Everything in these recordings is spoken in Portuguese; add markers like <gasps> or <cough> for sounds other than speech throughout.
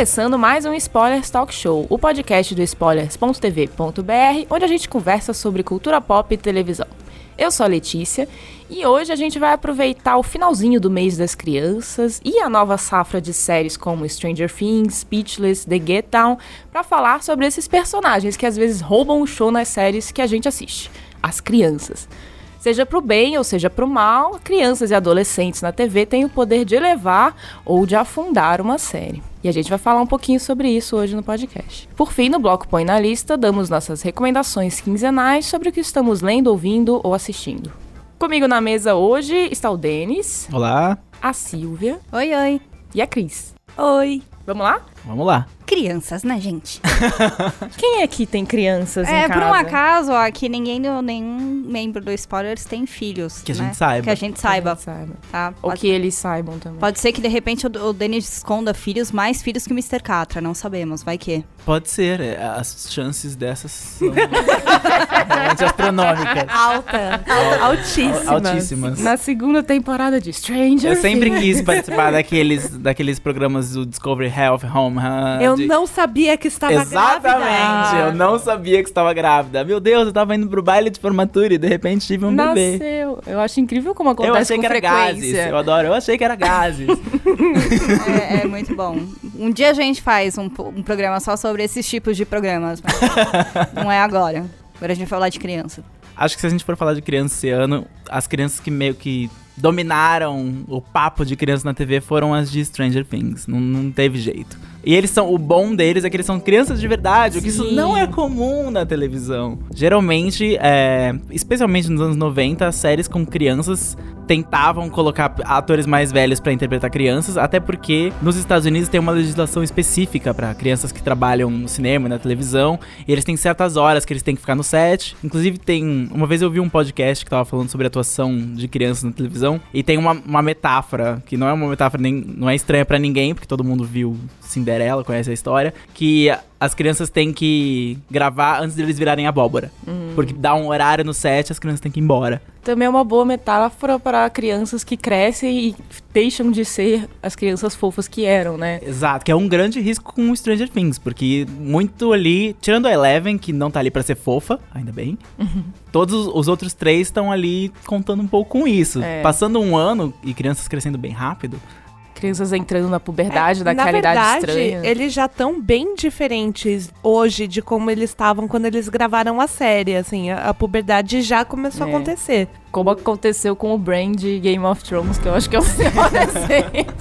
começando mais um Spoilers Talk Show, o podcast do spoilers.tv.br, onde a gente conversa sobre cultura pop e televisão. Eu sou a Letícia e hoje a gente vai aproveitar o finalzinho do mês das crianças e a nova safra de séries como Stranger Things, Speechless, The Get Down para falar sobre esses personagens que às vezes roubam o show nas séries que a gente assiste, as crianças. Seja para o bem ou seja para o mal, crianças e adolescentes na TV têm o poder de elevar ou de afundar uma série. E a gente vai falar um pouquinho sobre isso hoje no podcast. Por fim, no bloco Põe na Lista, damos nossas recomendações quinzenais sobre o que estamos lendo, ouvindo ou assistindo. Comigo na mesa hoje está o Denis. Olá. A Silvia. Oi, oi. E a Cris. Oi. Vamos lá? Vamos lá crianças, né, gente? <laughs> Quem aqui tem crianças é, em casa? É, por um acaso, ó, que ninguém, nenhum membro do Spoilers tem filhos. Que a né? gente saiba. Que a gente saiba. A gente saiba. Tá? Ou que eles saibam também. Pode ser que, de repente, o, o Denis esconda filhos, mais filhos que o Mr. Catra, não sabemos, vai que. Pode ser, é, as chances dessas são <laughs> realmente astronômicas. Alta. Altíssimas. Altíssimas. Na segunda temporada de Stranger Eu sempre quis participar <laughs> daqueles, daqueles programas do Discovery Health Home. Eu não sabia que estava Exatamente, grávida. Exatamente, eu não sabia que estava grávida. Meu Deus, eu tava indo pro baile de formatura e de repente tive um Nasceu. bebê. Eu acho incrível como acontece Eu achei que era gases, eu adoro, eu achei que era gases. <laughs> é, é, muito bom. Um dia a gente faz um, um programa só sobre esses tipos de programas, mas não é agora. Agora a gente vai falar de criança. Acho que se a gente for falar de criança esse ano, as crianças que meio que dominaram o papo de criança na TV foram as de Stranger Things. Não, não teve jeito. E eles são. O bom deles é que eles são crianças de verdade, o que isso não é comum na televisão. Geralmente, é, especialmente nos anos 90, as séries com crianças tentavam colocar atores mais velhos para interpretar crianças, até porque nos Estados Unidos tem uma legislação específica para crianças que trabalham no cinema e na televisão, e eles têm certas horas que eles têm que ficar no set. Inclusive tem, uma vez eu vi um podcast que tava falando sobre atuação de crianças na televisão, e tem uma, uma metáfora, que não é uma metáfora nem não é estranha para ninguém, porque todo mundo viu Cinderela, conhece a história, que as crianças têm que gravar antes de eles virarem abóbora. Uhum. Porque dá um horário no set, as crianças têm que ir embora. Também é uma boa metáfora para crianças que crescem e deixam de ser as crianças fofas que eram, né? Exato, que é um grande risco com Stranger Things, porque muito ali, tirando a Eleven, que não tá ali para ser fofa, ainda bem, uhum. todos os outros três estão ali contando um pouco com isso. É. Passando um ano e crianças crescendo bem rápido, crianças entrando na puberdade, é, daquela idade estranha. Eles já estão bem diferentes hoje de como eles estavam quando eles gravaram a série. Assim, a, a puberdade já começou é. a acontecer. Como aconteceu com o Brand de Game of Thrones, que eu acho que é o <laughs> pior exemplo.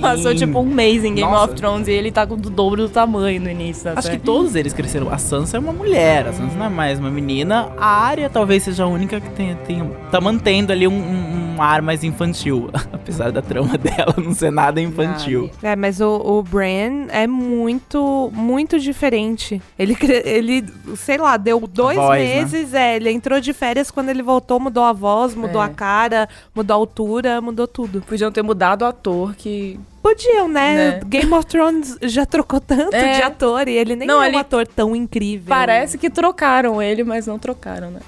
Passou tipo um mês em Game Nossa. of Thrones e ele tá com o dobro do tamanho no início. Acho que todos eles cresceram. A Sansa é uma mulher, a Sansa não é mais uma menina. A Arya talvez seja a única que tem, tem, tá mantendo ali um, um, um ar mais infantil. <laughs> Apesar da trama <laughs> dela não ser nada infantil. É, mas o, o Bran é muito, muito diferente. Ele, ele, sei lá, deu dois voz, né? meses, né? é, ele entrou de férias quando ele voltou, mudou a voz, mudou é. a cara, mudou a altura, mudou tudo. Podiam ter mudado o ator que Podiam, né? né? Game of Thrones já trocou tanto é. de ator e ele nem não, é um ator tão incrível. Parece que trocaram ele, mas não trocaram, né?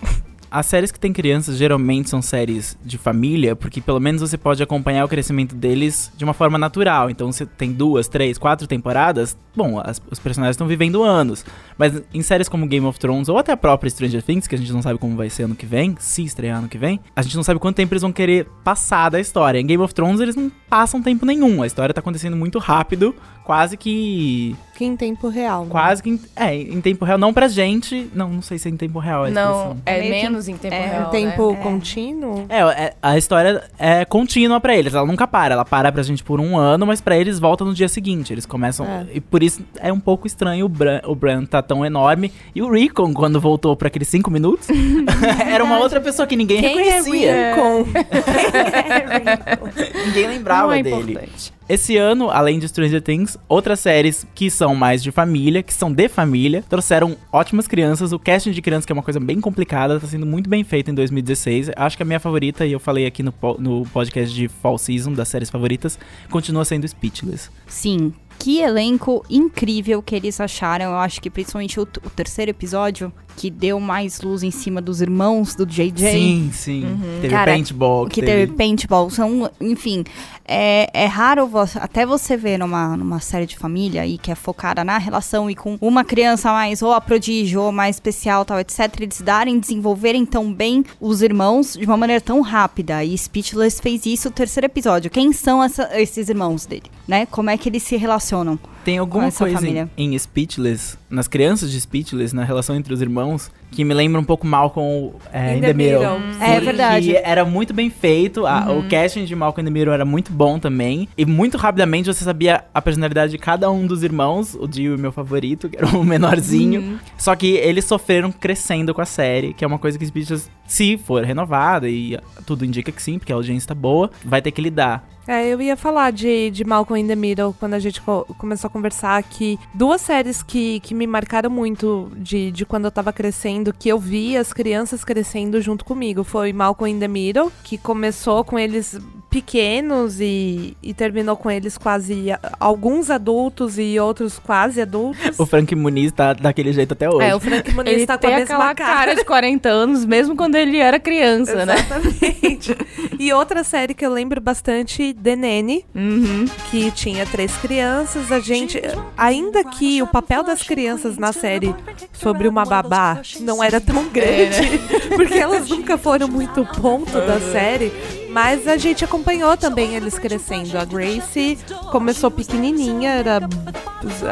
As séries que tem crianças geralmente são séries de família, porque pelo menos você pode acompanhar o crescimento deles de uma forma natural. Então, você tem duas, três, quatro temporadas, bom, as, os personagens estão vivendo anos. Mas em séries como Game of Thrones ou até a própria Stranger Things, que a gente não sabe como vai ser ano que vem, se estrear ano que vem, a gente não sabe quanto tempo eles vão querer passar da história. Em Game of Thrones, eles não passam tempo nenhum. A história tá acontecendo muito rápido, quase que que em tempo real. Né? Quase que em, é, em tempo real. Não pra gente. Não, não sei se é em tempo real a Não, é menos em tempo é, real. Em tempo né? contínuo? É, é, a história é contínua pra eles. Ela nunca para. Ela para pra gente por um ano, mas pra eles volta no dia seguinte. Eles começam. É. E por isso é um pouco estranho o Bran, o Bran tá tão enorme. E o Rickon, quando voltou pra aqueles cinco minutos, <laughs> <laughs> era uma outra pessoa que ninguém Quem reconhecia. É Rickon? <laughs> Quem é Rickon? ninguém lembrava não é dele. Importante. Esse ano, além de Stranger Things, outras séries que são mais de família, que são de família, trouxeram ótimas crianças. O casting de crianças, que é uma coisa bem complicada, tá sendo muito bem feito em 2016. Acho que a minha favorita, e eu falei aqui no, no podcast de Fall Season, das séries favoritas, continua sendo Speechless. Sim, que elenco incrível que eles acharam. Eu acho que principalmente o, o, terceiro episódio, que deu mais luz em cima dos irmãos do JJ. Sim, sim. Uhum. Teve Cara, paintball. Que, que teve... teve paintball. São, enfim, é, é raro você, até você ver numa, numa série de família e que é focada na relação e com uma criança mais ou a prodígio ou mais especial, tal, etc. Eles darem, desenvolverem tão bem os irmãos de uma maneira tão rápida. E Speechless fez isso no terceiro episódio. Quem são essa, esses irmãos dele? Né? Como é que eles se relacionam? Tem alguma coisa em, em, Speechless, nas crianças de Speechless, na relação entre os irmãos, que me lembra um pouco Malcolm é, in the, Middle. É verdade. era muito bem feito, a, uhum. o casting de Malcolm in the Middle era muito bom também. E muito rapidamente você sabia a personalidade de cada um dos irmãos, o Dio, meu favorito, que era o <laughs> menorzinho. Uhum. Só que eles sofreram crescendo com a série, que é uma coisa que Speechless, se for renovada, e tudo indica que sim, porque a audiência tá boa, vai ter que lidar. É, eu ia falar de, de Malcolm in the Middle quando a gente co começou a conversar que duas séries que, que me marcaram muito de, de quando eu tava crescendo, que eu vi as crianças crescendo junto comigo, foi Malcolm in the Middle, que começou com eles pequenos e, e terminou com eles quase alguns adultos e outros quase adultos. O Frank Muniz tá daquele jeito até hoje. É, o Frank Muniz ele tá com a mesma cara. cara de 40 anos, mesmo quando ele era criança, né? Exatamente. e outra série que eu lembro bastante, The Nanny, uhum. que tinha três crianças. A gente, ainda que o papel das crianças na série sobre uma babá não era tão grande, é. <laughs> porque elas nunca foram muito ponto da série, mas a gente acompanhou também eles crescendo. A Gracie começou pequenininha, era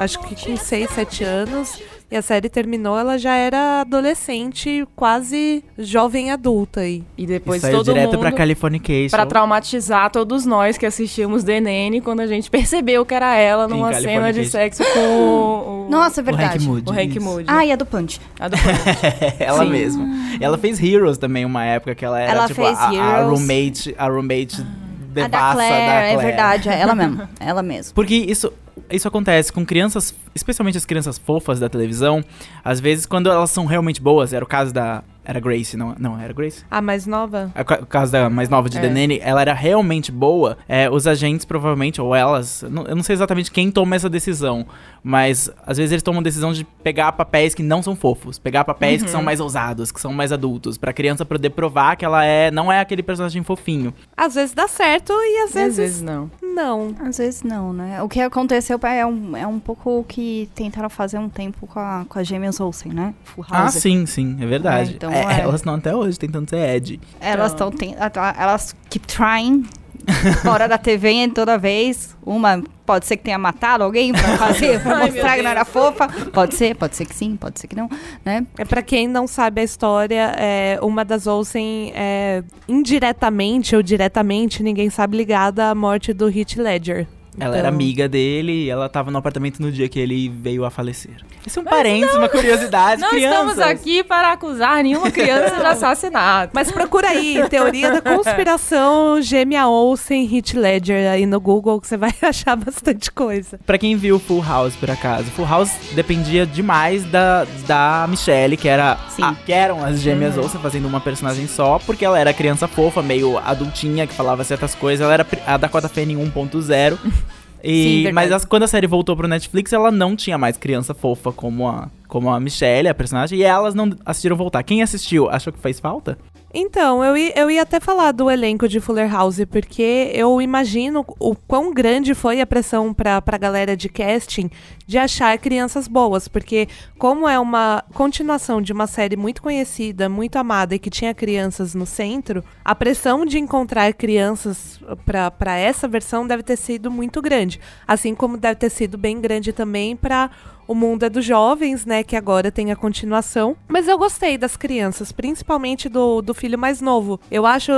acho que com 6, 7 anos. E a série terminou, ela já era adolescente, quase jovem adulta aí. E depois e todo direto mundo pra Californication. Pra traumatizar todos nós que assistimos The Nene quando a gente <laughs> percebeu que era ela numa cena de sexo com o... <laughs> Nossa, é verdade. O Hank Moody. O Hank Moody. Ah, e a do Punch. A do Punch. <laughs> ela Sim. mesma. Ela fez Heroes também, uma época que ela era ela tipo fez a, Heroes. a roommate, a roommate ah. A da Claire, da Claire, é verdade, é ela mesma, <laughs> ela mesma. Porque isso, isso acontece com crianças, especialmente as crianças fofas da televisão. Às vezes, quando elas são realmente boas, era o caso da. Era Grace, não, não era Grace? A mais nova? O caso da mais nova de é. Ela era realmente boa. É, os agentes, provavelmente, ou elas, não, eu não sei exatamente quem toma essa decisão, mas às vezes eles tomam a decisão de pegar papéis que não são fofos, pegar papéis uhum. que são uhum. mais ousados, que são mais adultos, pra criança poder provar que ela é não é aquele personagem fofinho. Às vezes dá certo e às vezes, às vezes não. Não. Às vezes não, né? O que aconteceu é um, é um pouco o que tentaram fazer um tempo com a, com a Gêmeas Olsen, né? Ah, sim, sim, é verdade. É, então, é, é. Elas estão até hoje tentando ser Ed. Elas estão. Então... Elas keep trying. <laughs> Fora da TV toda vez. Uma pode ser que tenha matado alguém pra <laughs> fazer, pra mostrar que não era fofa. Pode ser, pode ser que sim, pode ser que não, né? É para quem não sabe a história, é, uma das Olsen é indiretamente ou diretamente, ninguém sabe, ligada à morte do Heath Ledger. Ela então... era amiga dele e ela tava no apartamento no dia que ele veio a falecer. Esse é um parênteses, uma curiosidade. Não crianças. estamos aqui para acusar nenhuma criança de assassinato. Mas procura aí, teoria da conspiração gêmea Olsen Hit Ledger aí no Google que você vai <laughs> achar bastante coisa. Pra quem viu Full House, por acaso, Full House dependia demais da, da Michelle, que, era a, que eram as gêmeas uhum. Olsen fazendo uma personagem só, porque ela era criança fofa, meio adultinha, que falava certas coisas. Ela era a Dakota Fanning 1.0. <laughs> E, Sim, mas as, quando a série voltou pro Netflix, ela não tinha mais criança fofa como a, como a Michelle, a personagem, e elas não assistiram voltar. Quem assistiu, achou que fez falta? Então, eu, eu ia até falar do elenco de Fuller House, porque eu imagino o quão grande foi a pressão pra, pra galera de casting de achar crianças boas, porque como é uma continuação de uma série muito conhecida, muito amada e que tinha crianças no centro, a pressão de encontrar crianças para essa versão deve ter sido muito grande, assim como deve ter sido bem grande também para o Mundo é dos Jovens, né? Que agora tem a continuação. Mas eu gostei das crianças, principalmente do, do filho mais novo. Eu acho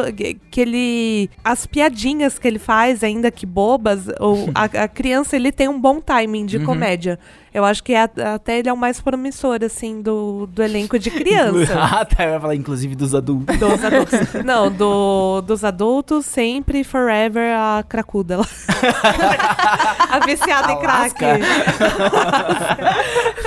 que ele. As piadinhas que ele faz, ainda que bobas, ou a, a criança ele tem um bom timing de uhum. comédia. Eu acho que é, até ele é o mais promissor, assim, do, do elenco de criança. <laughs> ah, tá. Eu ia falar, inclusive, dos adultos. Dos adultos. Não, do, dos adultos, sempre, forever, a cracuda. <laughs> a viciada A em crack. <laughs>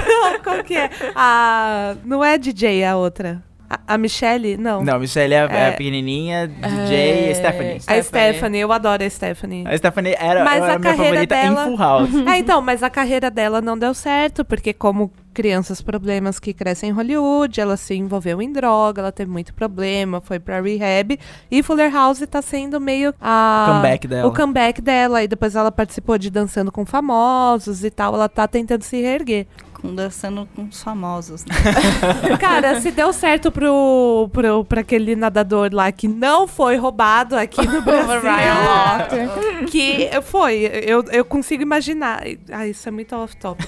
Não, qual que é? A, não é DJ a outra. A, a Michelle? Não. Não, Michelle é, a- é a É. pequenininha, DJ e Stephanie. A Stephanie. Eu adoro a Stephanie. A Stephanie era, Mas era a a minha carreira favorita dela- em Full House. <laughs> É, então, mas a carreira dela não deu certo, porque como crianças problemas que crescem em Hollywood, ela se envolveu em droga, ela teve muito problema, foi pra rehab, e Fuller House tá sendo meio a... O comeback dela. O comeback dela, e depois ela participou de Dançando com Famosos e tal, ela tá tentando se reerguer. Com dançando com os famosos. né? <laughs> Cara, se deu certo pro, pro, pra aquele nadador lá que não foi roubado aqui no <laughs> Brasil. que foi, eu, eu consigo imaginar. Ah, isso é muito off-topic.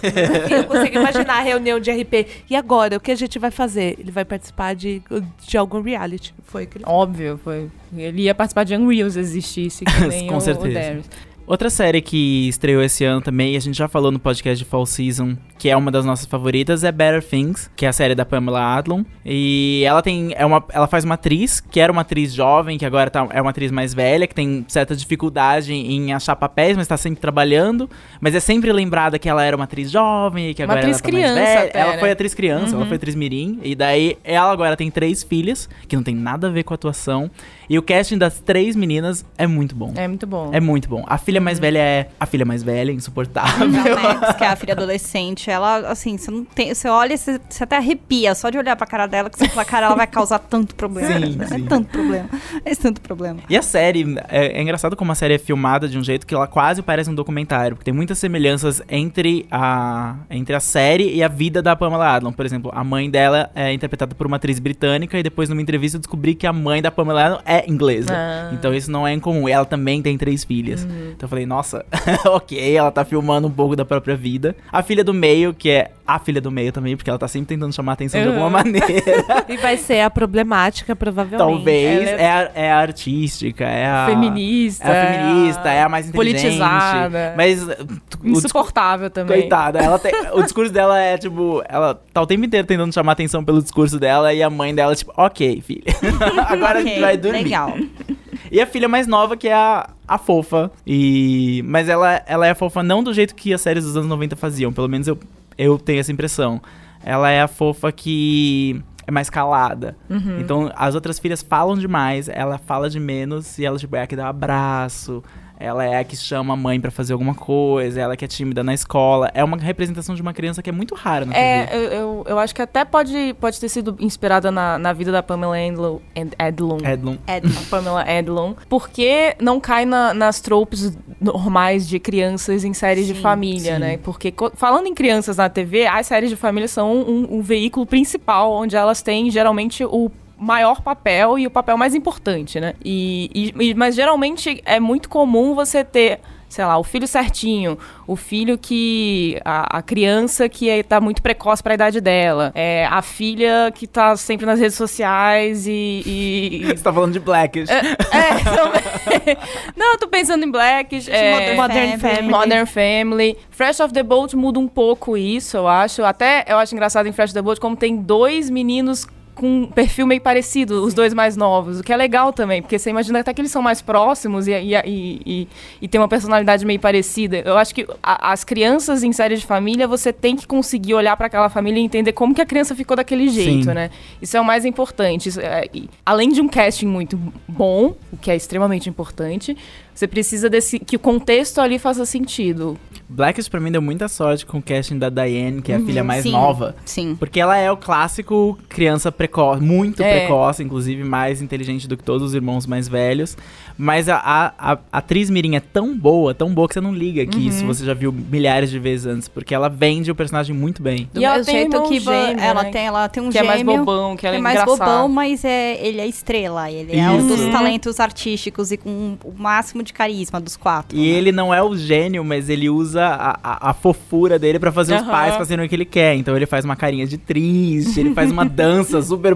eu consigo imaginar a <laughs> reunião de RP. E agora, o que a gente vai fazer? Ele vai participar de, de algum reality. Foi que ele Óbvio, foi. Ele ia participar de Unreal se existisse, <laughs> Com o, certeza. o. Outra série que estreou esse ano também, e a gente já falou no podcast de Fall Season, que é uma das nossas favoritas, é Better Things, que é a série da Pamela Adlon. E ela tem. É uma, ela faz uma atriz, que era uma atriz jovem, que agora tá, é uma atriz mais velha, que tem certa dificuldade em achar papéis, mas tá sempre trabalhando. Mas é sempre lembrada que ela era uma atriz jovem, e que Uma agora atriz ela tá mais criança velha. até, ela né? foi atriz criança, ela foi atriz mirim. E daí ela agora tem três filhas, que não tem nada a ver com a atuação. E o casting das três meninas é muito bom. É muito bom. É muito bom. A filha mais velha é a filha mais velha, insuportável. A <laughs> Max, que é a filha adolescente, ela, assim, você não tem. Você olha, você, você até arrepia só de olhar pra cara dela, que você fala, cara, ela vai causar tanto problema. Sim, <laughs> é sim. tanto problema. É tanto problema. E a série, é, é engraçado como a série é filmada de um jeito que ela quase parece um documentário, porque tem muitas semelhanças entre a, entre a série e a vida da Pamela Adlon. Por exemplo, a mãe dela é interpretada por uma atriz britânica e depois numa entrevista eu descobri que a mãe da Pamela Adlon é inglesa. Ah. Então isso não é incomum. E ela também tem três filhas. Então eu falei, nossa, <laughs> ok, ela tá filmando um pouco da própria vida. A filha do meio, que é a filha do meio também, porque ela tá sempre tentando chamar a atenção de alguma Uhum. maneira. <laughs> E vai ser a problemática, provavelmente. Talvez. Ela É, a, é a artística, é a. Feminista. É a feminista, é a mais inteligente. Politizada. Mas uh, Insuportável também. coitada, ela tem, <laughs> o discurso dela é tipo, ela tá o tempo inteiro tentando chamar atenção pelo discurso dela e a mãe dela tipo, OK, filha. Agora a gente vai dormir. Legal. E a filha mais nova que é a, a fofa. E mas ela ela é fofa não do jeito que as séries dos anos 90 faziam, pelo menos eu eu tenho essa impressão. Ela é a fofa que é mais calada. Uhum. Então as outras filhas falam demais, ela fala de menos e ela tipo é a que dá um abraço. Ela é a que chama a mãe pra fazer alguma coisa, ela que é tímida na escola. É uma representação de uma criança que é muito rara na TV. É, eu, eu, eu acho que até pode, pode ter sido inspirada na, na vida da Pamela Adlon. Ad- Adlon. É, Pamela Adlon. Porque não cai na- nas tropes normais de crianças em séries de Sim, família, sim. né? Porque falando em crianças na TV, as séries de família são um, um veículo principal onde elas têm geralmente o maior papel e o papel mais importante, né? E, e- mas geralmente é muito comum você ter sei lá, o filho certinho, o filho que. a, a criança que é, tá muito precoce para a idade dela, é, a filha que tá sempre nas redes sociais e. e- <laughs> Você tá falando de Blackish. é, também. <laughs> Não, eu tô pensando em Blackish. É, Modern Family. Modern Family. Fresh of the Boat muda um pouco isso, eu acho. Até eu acho engraçado em Fresh of the Boat como tem dois meninos com um perfil meio parecido, os dois mais novos, o que é legal também, porque você imagina até que eles são mais próximos e, e, e, e, e tem uma personalidade meio parecida. Eu acho que a- as crianças em série de família, você tem que conseguir olhar para aquela família e entender como que a criança ficou daquele jeito, Sim. né? Isso é o mais importante. Isso é- além de um casting muito bom, o que é extremamente importante, você precisa desse que o contexto ali faça sentido. Blackish pra mim deu muita sorte com o casting da Diane, que é a filha mais Sim. nova. Sim. Porque ela é o clássico criança precoce, muito É. precoce, inclusive mais inteligente do que todos os irmãos mais velhos. Mas a, a, a atriz Mirim é tão boa, tão boa que você não liga que Uhum. isso você já viu milhares de vezes antes, porque ela vende o personagem muito bem. Do E ela tem um jeito que gêmeo, ela, né? tem, ela tem um que é mais gêmeo. bobão, que ela é, é mais bobão, mas é, ele é estrela. Ele é um Isso. dos talentos artísticos e com o máximo de carisma dos quatro. E né? ele não é o gênio, mas ele usa a, a, a fofura dele pra fazer os Aham. pais fazerem o que ele quer. Então ele faz uma carinha de triste, ele faz uma dança <laughs> super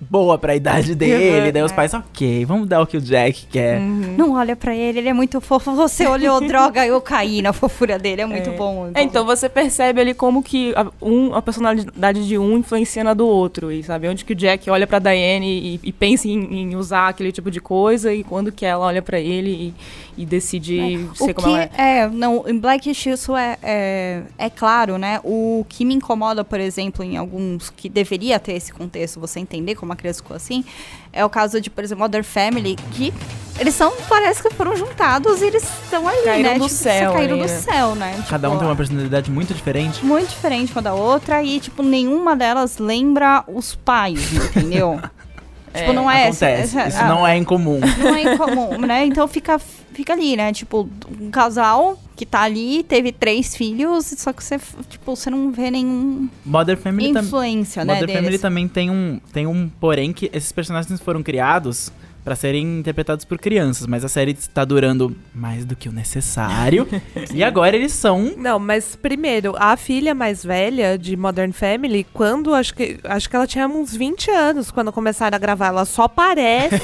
boa pra idade dele. daí os pais, ok, vamos dar o que o Jack quer. Uhum. Não olha pra ele, ele é muito fofo. Você olhou, <laughs> droga, eu caí na fofura dele, é muito É. bom. É, então você percebe ali como que a, um, a personalidade de um influencia na do outro, e sabe? Onde que o Jack olha pra Diane e, e pensa em, em usar aquele tipo de coisa, e quando que ela olha pra ele e, e decide ser o como que ela é. é, não, em Blackish isso é, é, é claro, né? O que me incomoda, por exemplo, em alguns que deveria ter esse contexto, você entender como a criança ficou assim, é o caso de, por exemplo, Mother Family, que eles são, parece que foram juntados e eles estão ali, Caíram né? do Tipo, céu Caíram ali, do né? céu, né? Cada um Tipo, tem uma personalidade muito diferente. muito diferente uma da outra e, tipo, nenhuma delas lembra os pais, entendeu? <laughs> tipo, não é essa- Acontece. essa- Isso ah, não é incomum. <laughs> não é incomum, né? Então fica, fica ali, né? Tipo, um casal que tá ali, teve três filhos, só que você, tipo, você não vê nenhum Mother Family também. influência, né, Mother deles. Family também tem um, tem um porém que esses personagens foram criados pra serem interpretados por crianças, mas a série está durando mais do que o necessário. <laughs> e agora eles são Não, mas primeiro, a filha mais velha de Modern Family, quando acho que acho que ela tinha uns 20 anos quando começaram a gravar, ela só parece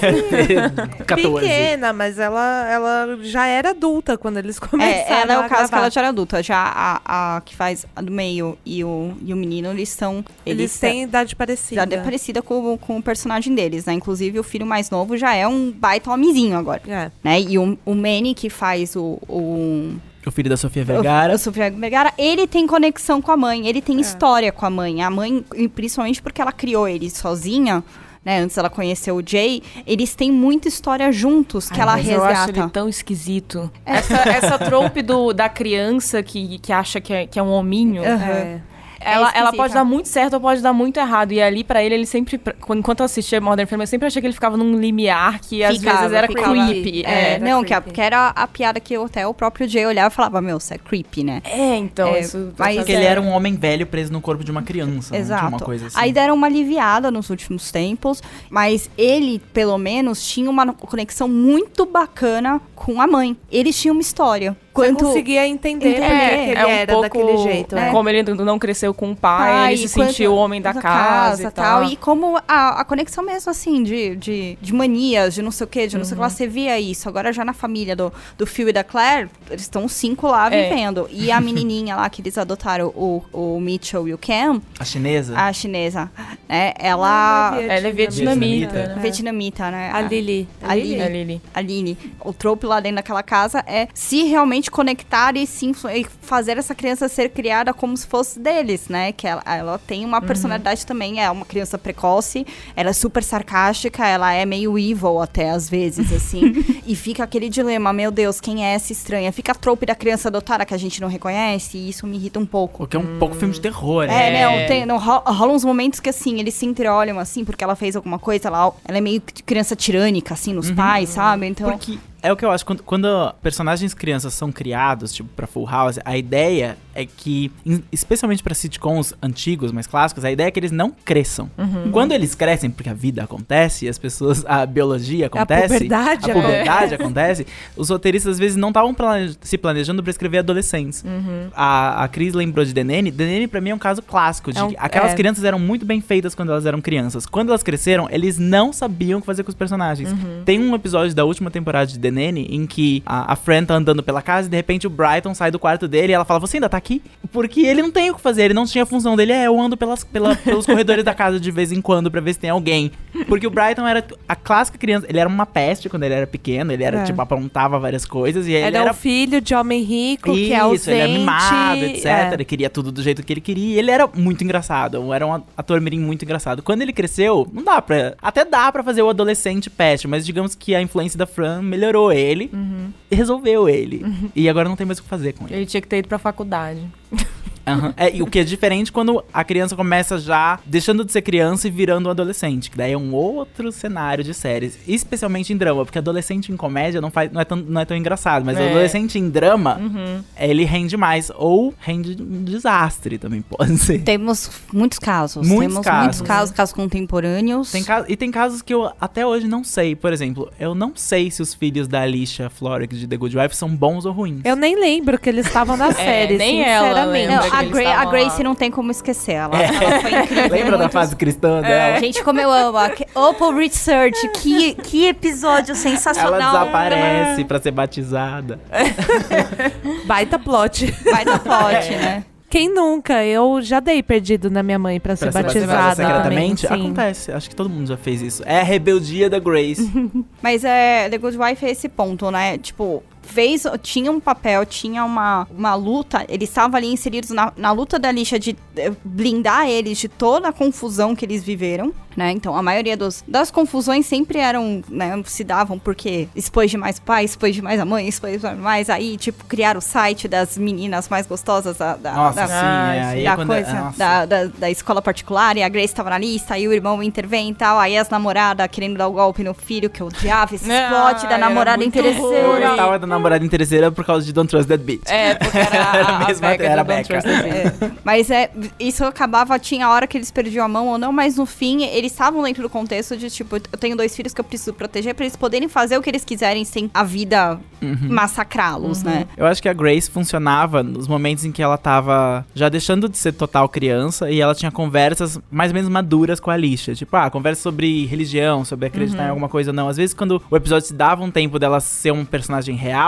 <laughs> 14. pequena, mas ela, ela já era adulta quando eles começaram É, ela é a o caso que gravar. ela já era adulta. Já a, a que faz a do meio e o, e o menino, eles são. Eles têm idade parecida. Já é parecida com, com o personagem deles, né? Inclusive, o filho mais novo já é um baita homenzinho agora. É. Né? E o, o Manny, que faz o, o O filho da Sofia Vergara. O, o Sofia Vergara, ele tem conexão com a mãe, ele É. tem história com a mãe. A mãe, principalmente porque ela criou ele sozinha, né? Antes ela conheceu o Jay, eles têm muita história juntos que Ai, ela mas Eu acho resgata. ele tão esquisito. Essa, essa trope do, da criança que, que acha que é, que é um hominho. Aham. É. Ela, ela esquisita. pode dar muito certo ou pode dar muito errado. E ali, pra ele, ele sempre. quando- Enquanto eu assistia Modern Family, eu sempre achei que ele ficava num limiar que às Ficava, vezes era ficava. creepy. É, É, não, que, a- creepy. que era a piada que até o próprio Jay olhava e falava, meu, isso é creepy, né? É, então, É, isso. mas Porque ele era um homem velho preso no corpo de uma criança. né? Exato. uma coisa assim. Aí deram uma aliviada nos últimos tempos, mas ele, pelo menos, tinha uma conexão muito bacana com a mãe. Eles tinham uma história. Você Quanto conseguia entender Entender. por que que ele é um era pouco daquele jeito. né? é. Como ele não cresceu com o pai, pai, ele se sentiu o homem da, casa, e tal. E como a, a conexão mesmo, assim, de, de, de manias, de não sei o quê, de não sei o que lá, Uhum. você via isso. Agora já na família do, do Phil e da Claire, eles estão os cinco lá É. vivendo. E a <laughs> menininha lá que eles adotaram, o, o Mitchell e o Cam, A chinesa? a chinesa, né? Ela... Ah, Ela é vietnamita, Vietnamita. né? Vietnamita, né? A Lily. A Lily. É, Lily. Aline, o trope lá dentro daquela casa é se realmente conectar e influ- e fazer essa criança ser criada como se fosse deles, né? Que ela, ela tem uma personalidade também, é uma criança precoce, ela é super sarcástica, ela é meio evil até às vezes, assim. <laughs> e fica aquele dilema, meu Deus, quem é essa estranha? Fica a trope da criança adotada que a gente não reconhece e isso me irrita um pouco. Porque é um pouco filme de terror, né? É, não, tem, não, ro- rola uns momentos que assim, eles se entreolham assim, porque ela fez alguma coisa, ela, ela é meio criança tirânica, assim, nos pais, sabe? Então. Porque é o que eu acho, quando, quando personagens crianças são criados, tipo, pra Full House, a ideia é que, especialmente pra sitcoms antigos, mais clássicos, a ideia é que eles não cresçam. Quando eles crescem, porque a vida acontece, as pessoas, a biologia acontece, puberdade a puberdade <laughs> acontece, os roteiristas às vezes não estavam plane- se planejando pra escrever adolescentes. A, a Cris lembrou de Denene. Denene, pra mim, é um caso clássico. De É um- que aquelas é. crianças eram muito bem feitas quando elas eram crianças. Quando elas cresceram, eles não sabiam o que fazer com os personagens. Tem um episódio da última temporada de Denene em que a, a Fran tá andando pela casa e de repente o Brighton sai do quarto dele e ela fala: Você ainda tá aqui? Porque ele não tem o que fazer, ele não tinha a função dele. É, eu ando pelas, pela- <laughs> pelos corredores da casa de vez em quando pra ver se tem alguém. Porque o Brighton era a clássica criança. Ele era uma peste quando ele era pequeno, ele era, É. tipo, aprontava várias coisas. E ele era é o filho de homem rico, que é isso, ausente. ele é mimado, etc. é. Ele queria tudo do jeito que ele queria. E ele era muito engraçado. Era um ator mirim muito engraçado. Quando ele cresceu, não dá pra. Até dá pra fazer o adolescente peste, mas digamos que a influência da Fran melhorou ele e resolveu ele. E agora não tem mais o que fazer com ele. Ele tinha que ter ido pra faculdade. Aham. É, e o que é diferente quando a criança começa já deixando de ser criança e virando um adolescente. Que daí é um outro cenário de séries. Especialmente em drama, porque adolescente em comédia não, faz, não, é, tão, não é tão engraçado. Mas É. adolescente em drama, ele rende mais. Ou rende um desastre também, <laughs> pode ser. Temos muitos casos. Muitos Temos casos. muitos casos, casos contemporâneos. Tem ca- e tem casos que eu até hoje não sei. Por exemplo, eu não sei se os filhos da Alicia Florrick de The Good Wife são bons ou ruins. Eu nem lembro que eles estavam na <laughs> série, nem ela sinceramente. lembra. Não, A, Gra a Grace lá. não tem como esquecer. Ela, ela foi <laughs> incrível. Lembra da fase cristã dela? Gente, como eu amo. Opal Research, que, que episódio Ela sensacional. desaparece pra ser batizada. <laughs> Baita plot. Vai dar plot, <laughs> né? Quem nunca? Eu já dei perdido na minha mãe pra ser Pra ser batizada. batizada secretamente? também. Acontece. Acho que todo mundo já fez isso. É a rebeldia da Grace. Mas é, The Good Wife é esse ponto, né? Tipo, fez, tinha um papel, tinha uma, uma luta, eles estavam ali inseridos na, na luta da lixa de eh, blindar eles de toda a confusão que eles viveram, né? Então, a maioria dos, das confusões sempre eram, né, se davam porque expôs demais o pai, expôs demais a mãe, expôs demais, aí, tipo, criaram o site das meninas mais gostosas da, da, Nossa, da- sim. É, aí da é quando, coisa, nossa. da, da, da escola particular, e a Grace tava na lista, aí o irmão intervém e tal, aí as namoradas querendo dar o golpe no filho, que eu odiava esse Ah, plot da namorada muito Namorada interesseira por causa de Don't Trust That Bitch. É, porque era <laughs> a, a Mesmo Becca era Don't Becca. Trust the Bitch. É, mas é, isso acabava, tinha a hora que eles perdiam a mão ou não, mas no fim, eles estavam dentro do contexto de, tipo, eu tenho dois filhos que eu preciso proteger pra eles poderem fazer o que eles quiserem sem a vida massacrá-los, né? Eu acho que a Grace funcionava nos momentos em que ela tava já deixando de ser total criança e ela tinha conversas mais ou menos maduras com a Alicia. Tipo, ah, conversa sobre religião, sobre acreditar em alguma coisa ou não. Às vezes, quando o episódio se dava um tempo dela ser um personagem real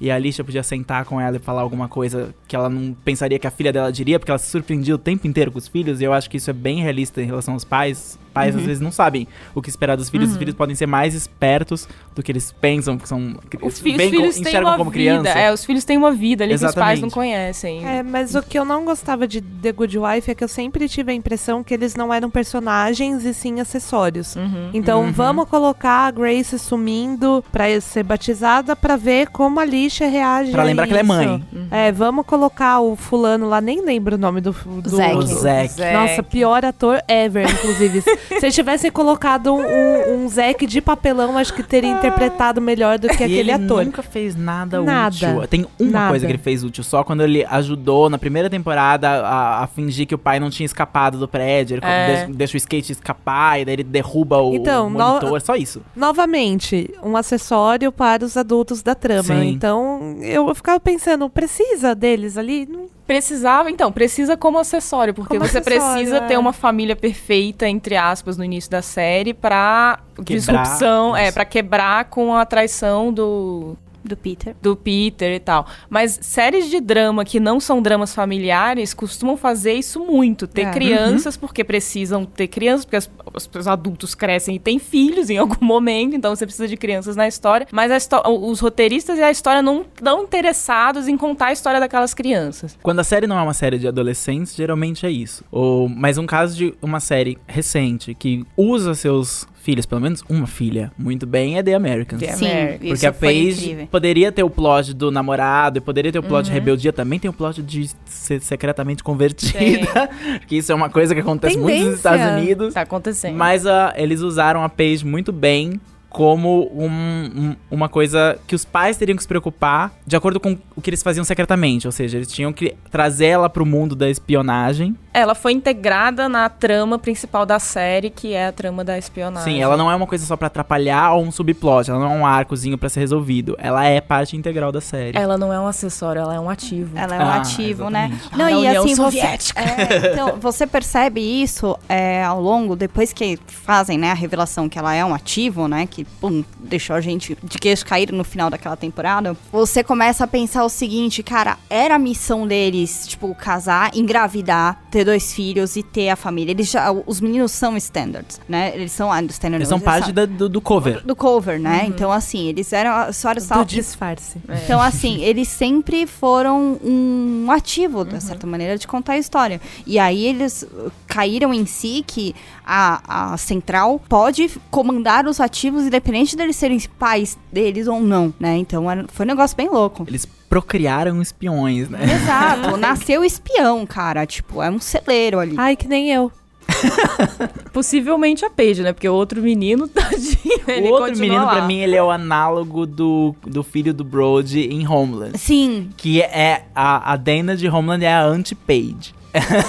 e a Alicia podia sentar com ela e falar alguma coisa que ela não pensaria que a filha dela diria, porque ela se surpreendia o tempo inteiro com os filhos, e eu acho que isso é bem realista em relação aos pais. Pais às vezes não sabem o que esperar dos filhos, os filhos podem ser mais espertos do que eles pensam, que são. Os, fi- os bem filhos têm enxergam uma como vida. criança. É, os filhos têm uma vida ali que os pais Exatamente. não conhecem. É, mas o que eu não gostava de The Good Wife é que eu sempre tive a impressão que eles não eram personagens e sim acessórios. Uhum. Então vamos colocar a Grace sumindo pra ser batizada pra ver como a lixa reage Pra a lembrar que ela é isso. mãe. É, vamos colocar o fulano lá, nem lembro o nome do... do Zack. Nossa, pior ator ever, inclusive. <laughs> Se eles tivessem colocado um, um Zack de papelão, acho que teria interpretado melhor do que E aquele ele ator. nunca fez nada, Nada. útil. Tem uma Nada. coisa que ele fez útil, só quando ele ajudou na primeira temporada a, a fingir que o pai não tinha escapado do prédio. Ele É. deixa, deixa o skate escapar e daí ele derruba o, Então, o no- monitor. Só isso. Novamente, um acessório para os adultos da trama. Sim. Então, eu ficava pensando, precisa deles ali? Não Precisava, então, precisa como acessório, porque Como você acessório, precisa é. ter uma família perfeita, entre aspas, no início da série pra Quebrar, disrupção, é, pra quebrar com a traição do, Do Peter. do Peter e tal. Mas séries de drama que não são dramas familiares costumam fazer isso muito. Ter É. crianças, porque precisam ter crianças, porque as- os, os adultos crescem e têm filhos em algum <laughs> momento, então você precisa de crianças na história. Mas os roteiristas e a história não estão interessados em contar a história daquelas crianças. Quando a série não é uma série de adolescentes, geralmente é isso. Ou, mas um caso de uma série recente que usa seus filhos, pelo menos uma filha, muito bem, é The Americans. The Sim, American. isso Porque a Paige poderia ter o plot do namorado, e poderia ter o plot de Uhum. rebeldia, também tem o plot de ser secretamente convertida. <laughs> que isso é uma coisa que acontece muito nos Tendência. Estados Unidos. Tá acontecendo. Mas ah, eles usaram a Paige muito bem como um- um- uma coisa que os pais teriam que se preocupar de acordo com o que eles faziam secretamente. Ou seja, eles tinham que trazer ela pro mundo da espionagem. Ela foi integrada na trama principal da série, que é a trama da espionagem. Sim, ela não é uma coisa só pra atrapalhar ou um subplot. Ela não é um arcozinho pra ser resolvido. Ela é parte integral da série. Ela não é um acessório, ela é um ativo. Ela é um Ah, ativo, né? exatamente. Não, Da e União assim, você, Soviética. é, então, você percebe isso é, ao longo, depois que fazem, né, a revelação que ela é um ativo, né, que, pum, deixou a gente de queixo cair no final daquela temporada, você começa a pensar o seguinte, cara, era a missão deles, tipo, casar, engravidar, ter dois filhos e ter a família. Eles já, os meninos são standards, né, eles são, ah, standards, Eles são parte da- do, do cover. do cover, né, então assim, eles eram, a história do disfarce. então, assim, <laughs> eles sempre foram um ativo, de certa maneira, de contar a história. E aí eles uh, caíram em si que a, a central pode comandar os ativos, independente deles serem pais deles ou não, né? Então era- foi um negócio bem louco. Eles procriaram espiões, né? Exato, <laughs> nasceu espião, cara. Tipo, é um celeiro ali. Ai, que nem eu. <laughs> Possivelmente a Paige, né? Porque o outro menino, <laughs> tadinho, ele o outro menino, lá. pra mim, ele é o análogo do, do filho do Brody em Homeland. Sim, Que é a, a Dana de Homeland é a anti-Paige.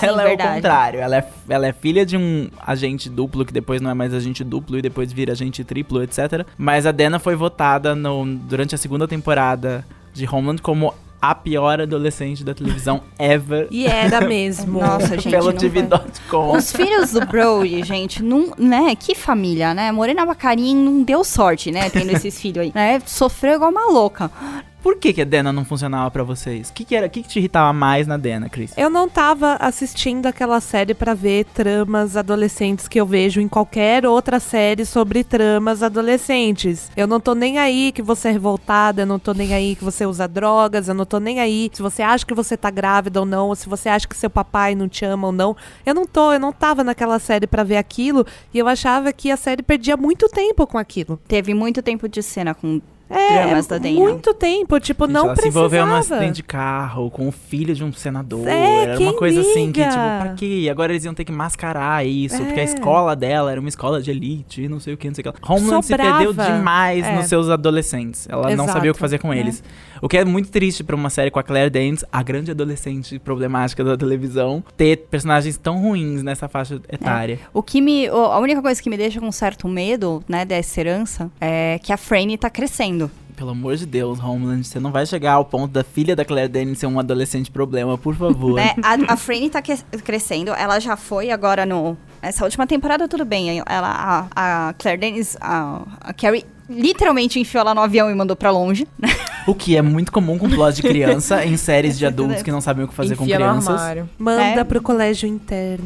ela é verdade. o contrário. Ela é, ela é filha de um agente duplo, que depois não é mais agente duplo e depois vira agente triplo, etc. Mas a Dana foi votada no- durante a segunda temporada de Homeland como a pior adolescente da televisão ever. E era <laughs> mesmo. Nossa, gente. pelo TV.com. Os filhos do Brody, gente, não, né? Que família, né? Morena Bacarin não deu sorte, né? Tendo esses filhos aí. Né? Sofreu igual uma louca. Por que, que a Dena não funcionava pra vocês? O que, que era? O que, que te irritava mais na Dena, Cris? Eu não tava assistindo aquela série pra ver tramas adolescentes que eu vejo em qualquer outra série sobre tramas adolescentes. Eu não tô nem aí que você é revoltada, eu não tô nem aí que você usa drogas, eu não tô nem aí se você acha que você tá grávida ou não, ou se você acha que seu papai não te ama ou não. Eu não tô, eu não tava naquela série pra ver aquilo e eu achava que a série perdia muito tempo com aquilo. Teve muito tempo de cena com É, dramas da Dana. muito tempo, tipo, Gente, não ela se precisava. envolveu num acidente de carro com o filho de um senador. É, era quem uma coisa assim que, liga? tipo, pra quê? Agora eles iam ter que mascarar isso, porque a É. escola dela era uma escola de elite, não sei o que, não sei o que. Homeland se perdeu demais É. nos seus adolescentes. Ela não Exato. sabia o que fazer com eles. O que é muito triste pra uma série com a Claire Danes, a grande adolescente problemática da televisão, ter personagens tão ruins nessa faixa etária. O que me. A única coisa que me deixa com certo medo, né, dessa herança, é que a Franny tá crescendo. Pelo amor de Deus, Homeland, você não vai chegar ao ponto da filha da Claire Danes ser um adolescente problema, por favor. né? A, a Franny tá que- crescendo, ela já foi agora no. Essa última temporada, tudo bem. Ela, a, a Claire Denis, a, a Carrie literalmente enfiou ela no avião e mandou pra longe. O que é muito comum com plot de criança em <laughs> séries de adultos que não sabem o que fazer com Enfia no crianças. Manda É. pro colégio interno.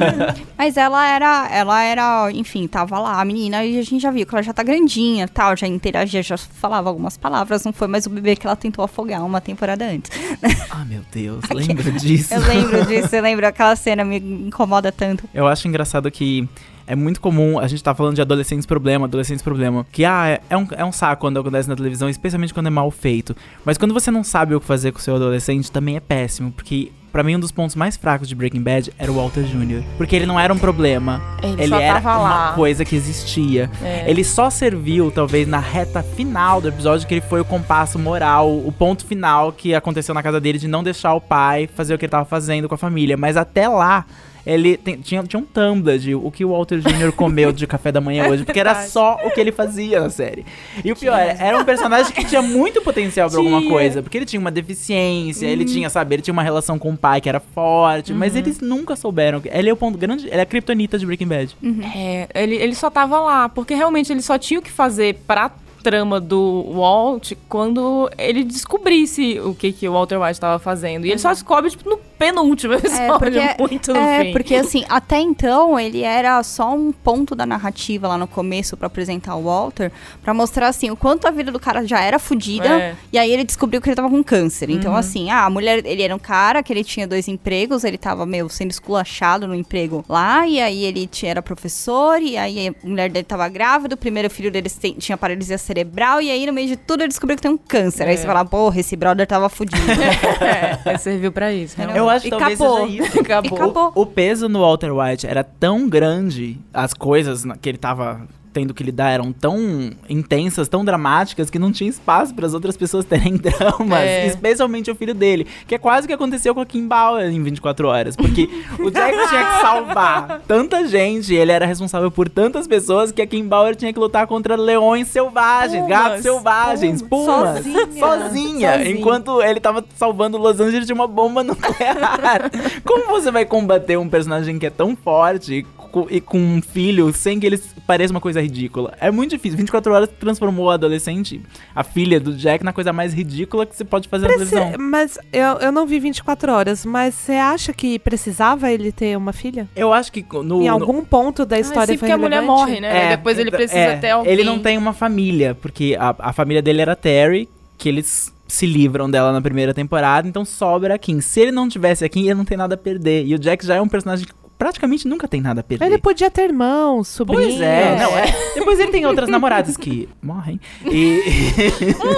<laughs> Mas ela era, ela era, enfim, tava lá, a menina, e a gente já viu que ela já tá grandinha tal, já interagia, já falava algumas palavras, não foi mais o bebê que ela tentou afogar uma temporada antes. <laughs> Ah, meu Deus, lembra disso? Eu lembro disso, eu lembro, aquela cena me incomoda tanto. Eu acho engraçado que é muito comum, a gente tá falando de adolescentes problema, adolescentes problema, que ah, é- é um, é um saco quando acontece na televisão, especialmente quando é mal feito. Mas quando você não sabe o que fazer com o seu adolescente, também é péssimo, porque pra mim um dos pontos mais fracos de Breaking Bad era o Walter Jr. Porque ele não era um problema, Ele, ele era uma lá. coisa que existia. É. Ele só serviu, talvez, na reta final do episódio, que ele foi o compasso moral, o ponto final que aconteceu na casa dele de não deixar o pai fazer o que ele tava fazendo com a família. Mas até lá, ele tem- tinha, tinha um Tumblr de o que o Walter Jr. comeu de café da manhã <laughs> hoje, porque era só o que ele fazia na série. E o pior, era, era um personagem que tinha muito potencial pra alguma coisa, porque ele tinha uma deficiência, ele tinha, sabe, ele tinha uma relação com o pai que era forte, mas eles nunca souberam. Ele é o ponto grande, ele é a criptonita de Breaking Bad. É, ele, ele só tava lá, porque realmente ele só tinha o que fazer pra trama do Walt quando ele descobrisse o que, que o Walter White tava fazendo. E ele só descobre, tipo, no penúltimo episódio, porque- <laughs> muito no É, fim. porque assim, até então ele era só um ponto da narrativa lá no começo pra apresentar o Walter, pra mostrar assim o quanto a vida do cara já era fodida, É. e aí ele descobriu que ele tava com câncer. Então assim, ah, a mulher, ele era um cara que ele tinha dois empregos, ele tava meio sendo esculachado no emprego lá, e aí ele tinha, era professor, e aí a mulher dele tava grávida, o primeiro filho dele tinha paralisia cerebral, e aí no meio de tudo ele descobriu que tem um câncer. Aí você fala, porra, esse brother tava fudido. <laughs> É, serviu pra isso. realmente. Eu acho que E talvez acabou. seja isso. <laughs> Acabou. E acabou. O peso no Walter White era tão grande, as coisas que ele tava tendo que lidar eram tão intensas, tão dramáticas, que não tinha espaço para as outras pessoas terem <laughs> dramas, É. especialmente o filho dele, que é quase o que aconteceu com a Kim Bauer em 24 horas, porque o Jack <laughs> tinha que salvar tanta gente, ele era responsável por tantas pessoas que a Kim Bauer tinha que lutar contra leões selvagens, Pumas, gatos selvagens, pumas, Sozinha. sozinha, Sozinha. enquanto ele tava salvando Los Angeles de uma bomba nuclear. <laughs> Como você vai combater um personagem que é tão forte co- e com um filho sem que ele pareça uma coisa ridícula? É muito difícil. 24 horas transformou a adolescente, a filha do Jack, na coisa mais ridícula que você pode fazer na televisão. Mas eu, eu não vi 24 horas, mas você acha que precisava ele ter uma filha? Eu acho que no. em no- algum ponto da Ah, história sim, foi porque a mulher morre, né? É, Depois ele então- precisa é, ter alguém. Ele não tem uma família, porque a, a família dele era Terry, que eles se livram dela na primeira temporada, então sobra a Kim. Se ele não tivesse a Kim, ele não tem nada a perder. E o Jack já é um personagem que praticamente nunca tem nada a perder. Ele podia ter irmão, sobrinho. Pois é, não, é. Depois ele tem outras namoradas que morrem. E,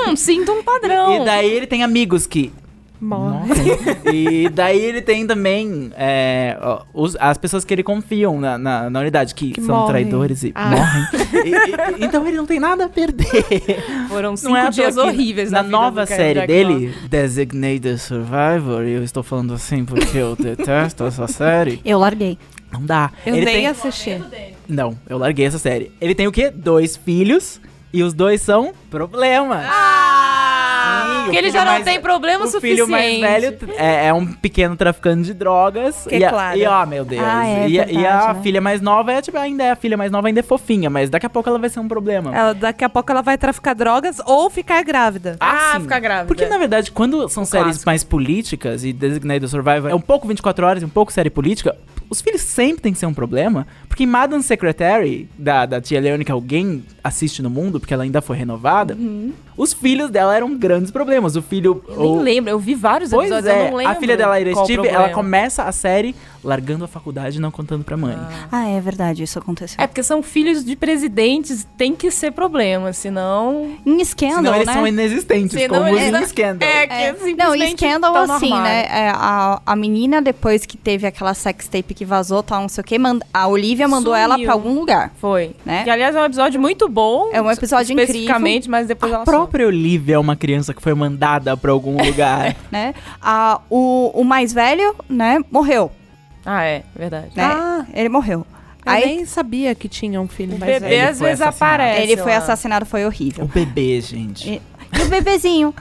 Hum, sinto um padrão. e daí ele tem amigos que Morre. E daí ele tem também é, os- as pessoas que ele confiam na, na, na unidade, que, Que são morrem. traidores e Ah. morrem. E- e- então ele não tem nada a perder. Foram cinco Não é dias horríveis Na vida nova série dele, Designated Survivor, e eu estou falando assim porque eu detesto essa série. Eu larguei. Não dá. Eu ele nem tem... assisti. Não, eu larguei essa série. Ele tem o quê? Dois filhos. E os dois são problemas. Sim, Porque ele já não tem problema o suficiente. filho mais velho é, é um pequeno traficante de drogas. Que e, a- claro. e ó, meu Deus. Ah, é e, a- e a verdade, né? filha mais nova é, tipo, ainda é a filha mais nova, ainda é fofinha, mas daqui a pouco ela vai ser um problema. Ela, daqui a pouco ela vai traficar drogas ou ficar grávida. Ah, sim. ficar grávida. Porque, na verdade, quando são O séries clássico. mais políticas e Designated Survivor é um pouco 24 horas e um pouco série política, os filhos sempre tem que ser um problema. Porque em Madam Secretary, da, da tia Leone, que alguém assiste no mundo, porque ela ainda foi renovada, os filhos dela eram grandes problemas. O filho. Eu nem o- lembro, eu vi vários Pois episódios, eu é, não lembro. a filha dela, o Steve, ela começa a série largando a faculdade e não contando pra mãe. Ah, é verdade, isso aconteceu. É porque são filhos de presidentes, tem que ser problema, senão. Em Scandal, Senão eles né? são inexistentes, Senão como os eles- em Scandal. É, que É. simplesmente Não, e Scandal tá assim, né? é, a, a menina, depois que teve aquela sextape que vazou, tal, não sei o quê, manda- a Olivia mandou Sumiu. ela pra algum lugar. Foi. Né? Que, aliás, é um episódio muito bom. É um episódio Especificamente, mas depois A ela própria Olivia é uma criança que foi mandada pra algum lugar. <laughs> né? A, o, o mais velho, né, morreu. Ah, é, verdade. né? Ah. Ele morreu. Eu Aí nem sabia que tinha um filho O mais bebê às vezes aparece. ele foi assassinado, foi o horrível. bebê, gente. E, e o bebezinho?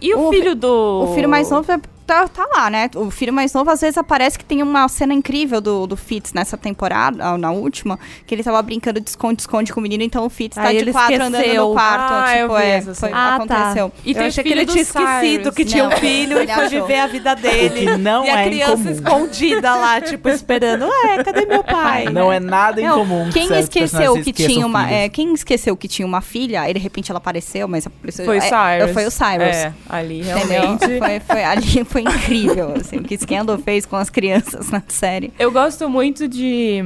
E o, O filho do. O filho mais novo é- tá, tá lá, né? O filho mais novo, às vezes, aparece que tem uma cena incrível do, do Fitz nessa temporada, ah, na última, que ele tava brincando de esconde-esconde com o menino, então o Fitz tá Aí de ele quatro andando esqueceu. no quarto. Ah, eu tipo, vi é, foi. Ah, tá. aconteceu. E eu achei que filho ele tinha esquecido que tinha um filho e ele foi achou. viver a vida dele. que não e a é criança incomum. escondida lá, tipo, esperando. Ué, cadê meu pai? Não é nada Não, incomum. que quem esqueceu que tinha uma, é, quem esqueceu que tinha uma filha, aí de repente ela apareceu, mas apareceu, Foi o é, Cyrus. Foi o Cyrus. É, ali realmente. Foi, foi, ali foi incrível, <laughs> assim, o que Scandal fez com as crianças na série. Eu gosto muito de,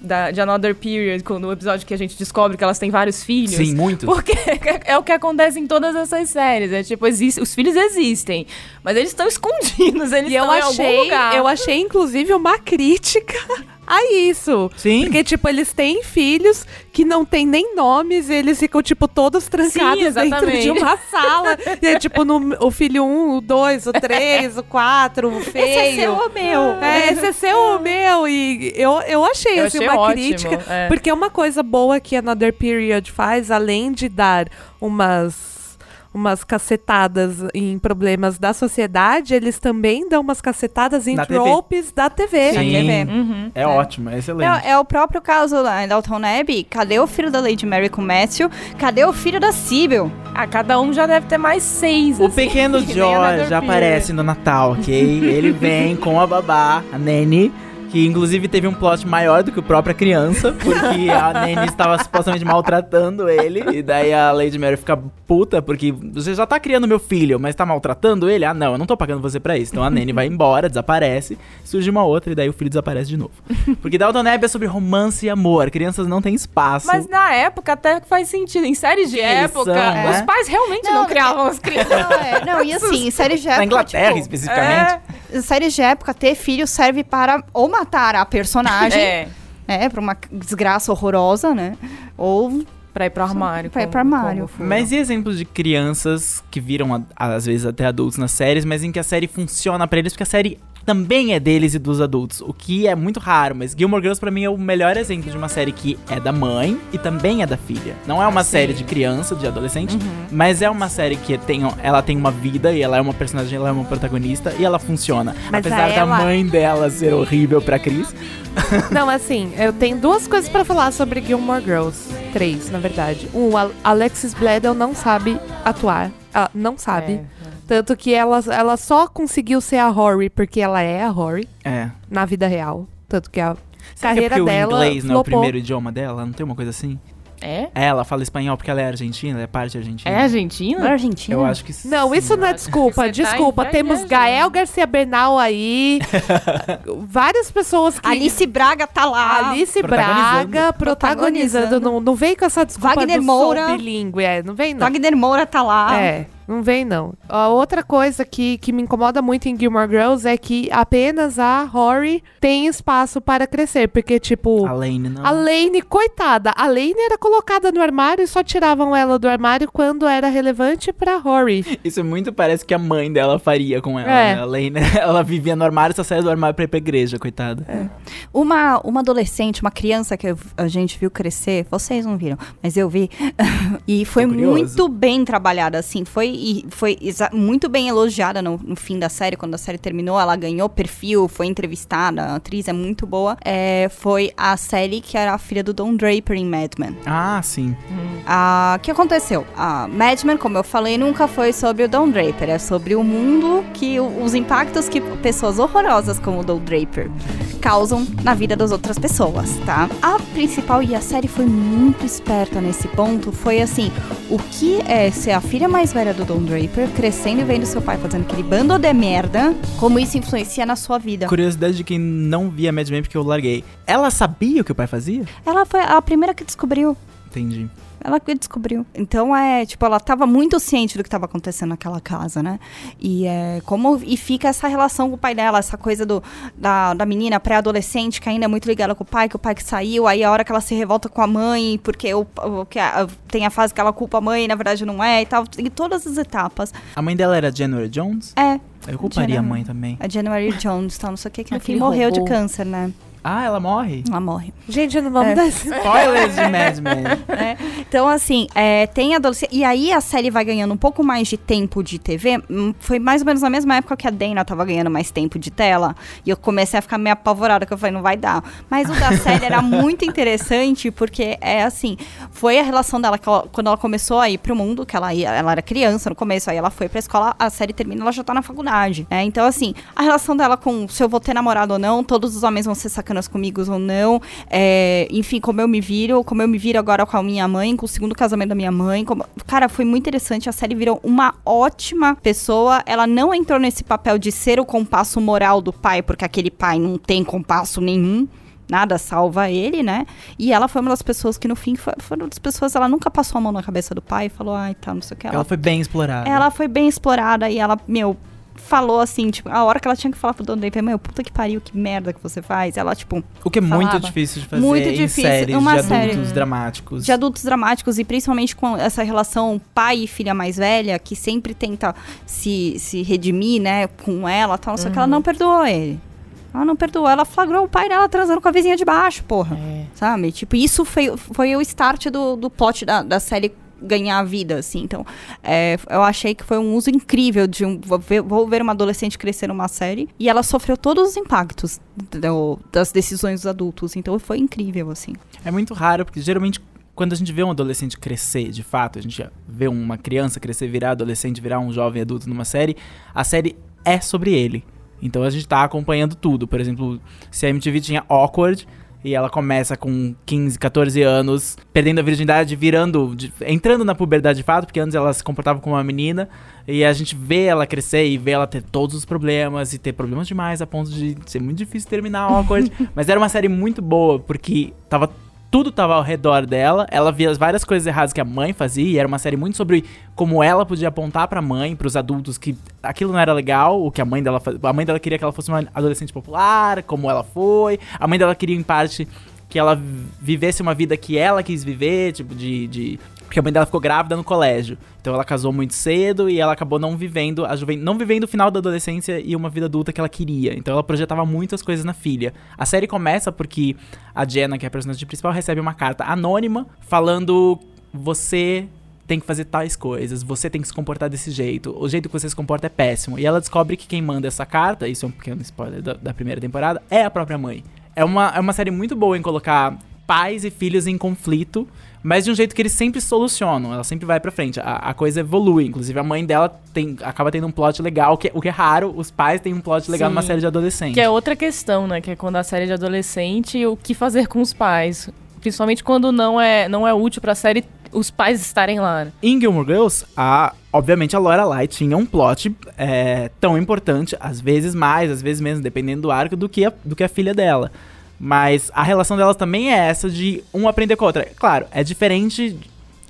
da, de Another Period, quando- no episódio que a gente descobre que elas têm vários filhos. Sim, muitos. Porque <laughs> é o que acontece em todas essas séries. É tipo, existe, os filhos existem, mas eles estão escondidos, eles E eu estão em algum achei, lugar. eu achei, inclusive, uma crítica a isso. Sim. Porque, tipo, eles têm filhos que não têm nem nomes, e eles ficam, tipo, todos trancados dentro exatamente. de uma sala. <laughs> e é, tipo, no, o filho 1, o 2, o 3, o 4, o feio. Esse é seu ou meu? É, esse é seu ou meu? E eu, eu achei, Eu assim, achei uma ótimo, crítica. é. Porque uma coisa boa que Another Period faz, além de dar umas umas cacetadas em problemas da sociedade, eles também dão umas cacetadas em tropes da TV. Sim. TV. Uhum. É, ótimo, é excelente. É, é o próprio caso lá em Dalton Abbey. Cadê o filho da Lady Mary com o Matthew? Cadê o filho da Sibyl? Ah, cada um já deve ter mais seis. O assim, pequeno <laughs> George aparece no Natal, ok? Ele vem com a babá, a Nanny, que inclusive teve um plot maior do que o própria criança, porque a <laughs> Nanny estava supostamente maltratando ele, e daí a Lady Mary fica puta, porque você já tá criando meu filho, mas tá maltratando ele? Ah, não, eu não tô pagando você pra isso. Então a Nanny vai embora, desaparece, surge uma outra, e daí o filho desaparece de novo. Porque Dalton Abbey é sobre romance e amor, crianças não têm espaço. Mas na época até que faz sentido. Em séries de Eles época, são, é. os pais realmente não, Não, criavam as crianças. Não, é, não, e assim, séries de época. Na Inglaterra, tipo, especificamente. séries de época, ter filho serve para ou matar a personagem, É, né? Pra uma desgraça horrorosa, né? Ou pra ir pro armário. Pra ir pro armário. Mas e exemplos de crianças que viram, às vezes, até adultos nas séries, mas em que a série funciona pra eles, porque a série também é deles e dos adultos, o que é muito raro, mas Gilmore Girls pra mim é o melhor exemplo de uma série que é da mãe e também é da filha. Não é uma série de criança, de adolescente, mas é uma série que tem, ela tem uma vida e ela é uma personagem, ela é uma protagonista e ela funciona. Mas Apesar a da ela- mãe dela ser horrível pra Cris. <laughs> Não, assim, eu tenho duas coisas pra falar sobre Gilmore Girls. Três, na verdade. Um, a Alexis Bledel não sabe atuar. Ah, não sabe. É. Tanto que ela, ela só conseguiu ser a Rory porque ela é a Rory É. na vida real. Tanto que a Será que é carreira dela o inglês não é o primeiro idioma dela? Não tem uma coisa assim? É? É, ela fala espanhol porque ela é argentina, ela é parte argentina. É Argentina? na Argentina. Eu acho que sim. Não, isso não é desculpa. Tá desculpa. Temos viajando. Gael Garcia Bernal aí. <laughs> várias pessoas que. Alice Braga tá lá. Alice Protagonizando. Braga protagonizando. Protagonizando. Não, não vem com essa desculpa Wagner do Moura. bilíngue. É, não vem não. Wagner Moura tá lá. É, não vem não. A outra coisa que, que me incomoda muito em Gilmore Girls é que apenas a Rory tem espaço para crescer. Porque, tipo, A Lane, não. a Lane, coitada, a Lane era colocada no armário e só tiravam ela do armário quando era relevante pra Rory. Isso muito parece que a mãe dela faria com ela. É. né? A Lane, <laughs> ela vivia no armário e só saía do armário pra ir pra igreja, coitada. Uma, uma adolescente, uma criança que a gente viu crescer, vocês não viram, mas eu vi. <laughs> e foi muito bem trabalhada, assim. Foi e foi muito bem elogiada no, no, fim da série, quando a série terminou, ela ganhou perfil, foi entrevistada, a atriz é muito boa. É, foi a série que era a filha do Don Draper em Mad Men. Ah, sim. O que aconteceu? A Mad Men, como eu falei, nunca foi sobre o Don Draper, é sobre o mundo que os impactos que pessoas horrorosas como o Don Draper causam na vida das outras pessoas, tá? A principal e a série foi muito esperta nesse ponto, foi assim, o que é ser a filha mais velha do Don Draper, crescendo e vendo seu pai fazendo aquele bando de merda, como isso influencia na sua vida. Curiosidade de quem não via Mad Men porque eu larguei. Ela sabia o que o pai fazia? Ela foi a primeira que descobriu. Entendi. Ela que descobriu. Então é, tipo, ela estava muito ciente do que estava acontecendo naquela casa, né? E é como e fica essa relação com o pai dela, essa coisa do da, da menina pré-adolescente que ainda é muito ligada com o pai, que o pai que saiu, aí a hora que ela se revolta com a mãe, porque o, o que a, tem a fase que ela culpa a mãe, na verdade não é e tal, em todas as etapas. A mãe dela era January Jones? É. Eu culparia January, a mãe também. A January Jones, tal, não sei o que, que no fim morreu de câncer, né? Ah, ela morre? Ela morre. Gente, não vamos é. dar spoilers de Mad Men. <laughs> É. Então, assim, é, tem adolescente. E aí a série vai ganhando um pouco mais de tempo de TV. Hum, foi mais ou menos na mesma época que a Dana tava ganhando mais tempo de tela. E eu comecei a ficar meio apavorada, que eu falei, não vai dar. Mas o da <laughs> série era muito interessante, porque é assim, foi a relação dela ela, quando ela começou a ir pro mundo, que ela, ia, ela era criança no começo, aí ela foi pra escola, a série termina, ela já tá na faculdade. É, então, assim, a relação dela com se eu vou ter namorado ou não, todos os homens vão ser sacando bacanas comigo ou não. É, enfim, como eu me viro, como eu me viro agora com a minha mãe, com o segundo casamento da minha mãe. Como... Cara, foi muito interessante. A série virou uma ótima pessoa. Ela não entrou nesse papel de ser o compasso moral do pai, porque aquele pai não tem compasso nenhum nada salva ele, né? E ela foi uma das pessoas que no fim foi, foi uma das pessoas, ela nunca passou a mão na cabeça do pai e falou, ai, tá, não sei o que. Ela, ela foi bem explorada. Ela foi bem explorada e ela, meu, falou assim, tipo, a hora que ela tinha que falar pro dono da IP, meu, puta que pariu, que merda que você faz. Ela, tipo. O que é falava. muito difícil de fazer muito difícil. séries uma de série adultos dramáticos. De adultos dramáticos, e principalmente com essa relação pai e filha mais velha, que sempre tenta se, se redimir, né, com ela tal, só que ela não uhum. perdoou ele. Ela não perdoou, ela flagrou o pai dela transando com a vizinha de baixo, porra. É. Sabe? Tipo, isso foi, foi o start do, do plot da, da série ganhar a vida, assim. Então, é, eu achei que foi um uso incrível de um. Vou ver, uma adolescente crescer numa série. E ela sofreu todos os impactos do, das decisões dos adultos. Então, foi incrível, assim. É muito raro, porque geralmente quando a gente vê um adolescente crescer, de fato, a gente vê uma criança crescer, virar adolescente, virar um jovem adulto numa série, a série é sobre ele. Então a gente tá acompanhando tudo. Por exemplo, se a MTV tinha Awkward, e ela começa com 15, 14 anos, perdendo a virgindade, virando, de, entrando na puberdade de fato, porque antes ela se comportava como uma menina. E a gente vê ela crescer e vê ela ter todos os problemas e ter problemas demais a ponto de ser muito difícil terminar uma coisa. <laughs> Mas era uma série muito boa, porque tava tudo tava ao redor dela. Ela via várias coisas erradas que a mãe fazia. E era uma série muito sobre como ela podia apontar pra mãe, pros adultos, que aquilo não era legal. O que a mãe dela. A mãe dela queria que ela fosse uma adolescente popular, como ela foi. A mãe dela queria, em parte, que ela vivesse uma vida que ela quis viver, tipo, de, de porque a mãe dela ficou grávida no colégio. Então ela casou muito cedo e ela acabou não vivendo a juventude, não vivendo o final da adolescência e uma vida adulta que ela queria. Então ela projetava muitas coisas na filha. A série começa porque a Jenna, que é a personagem principal, recebe uma carta anônima falando você tem que fazer tais coisas, você tem que se comportar desse jeito, o jeito que você se comporta é péssimo. E ela descobre que quem manda essa carta, isso é um pequeno spoiler da, da primeira temporada, é a própria mãe. É uma, é uma série muito boa em colocar pais e filhos em conflito mas de um jeito que eles sempre solucionam, ela sempre vai pra frente. A, a coisa evolui. Inclusive, a mãe dela tem, acaba tendo um plot legal, que, o que é raro, os pais têm um plot legal Sim. numa série de adolescente. Que é outra questão, né? Que é quando a série de adolescente, o que fazer com os pais. Principalmente quando não é, não é útil pra série os pais estarem lá. Em Gilmore Girls, a, obviamente a Lorelai tinha um plot é, tão importante, às vezes mais, às vezes menos, dependendo do arco, do que a, do que a filha dela. Mas a relação delas também é essa de um aprender com a outra. Claro, é diferente.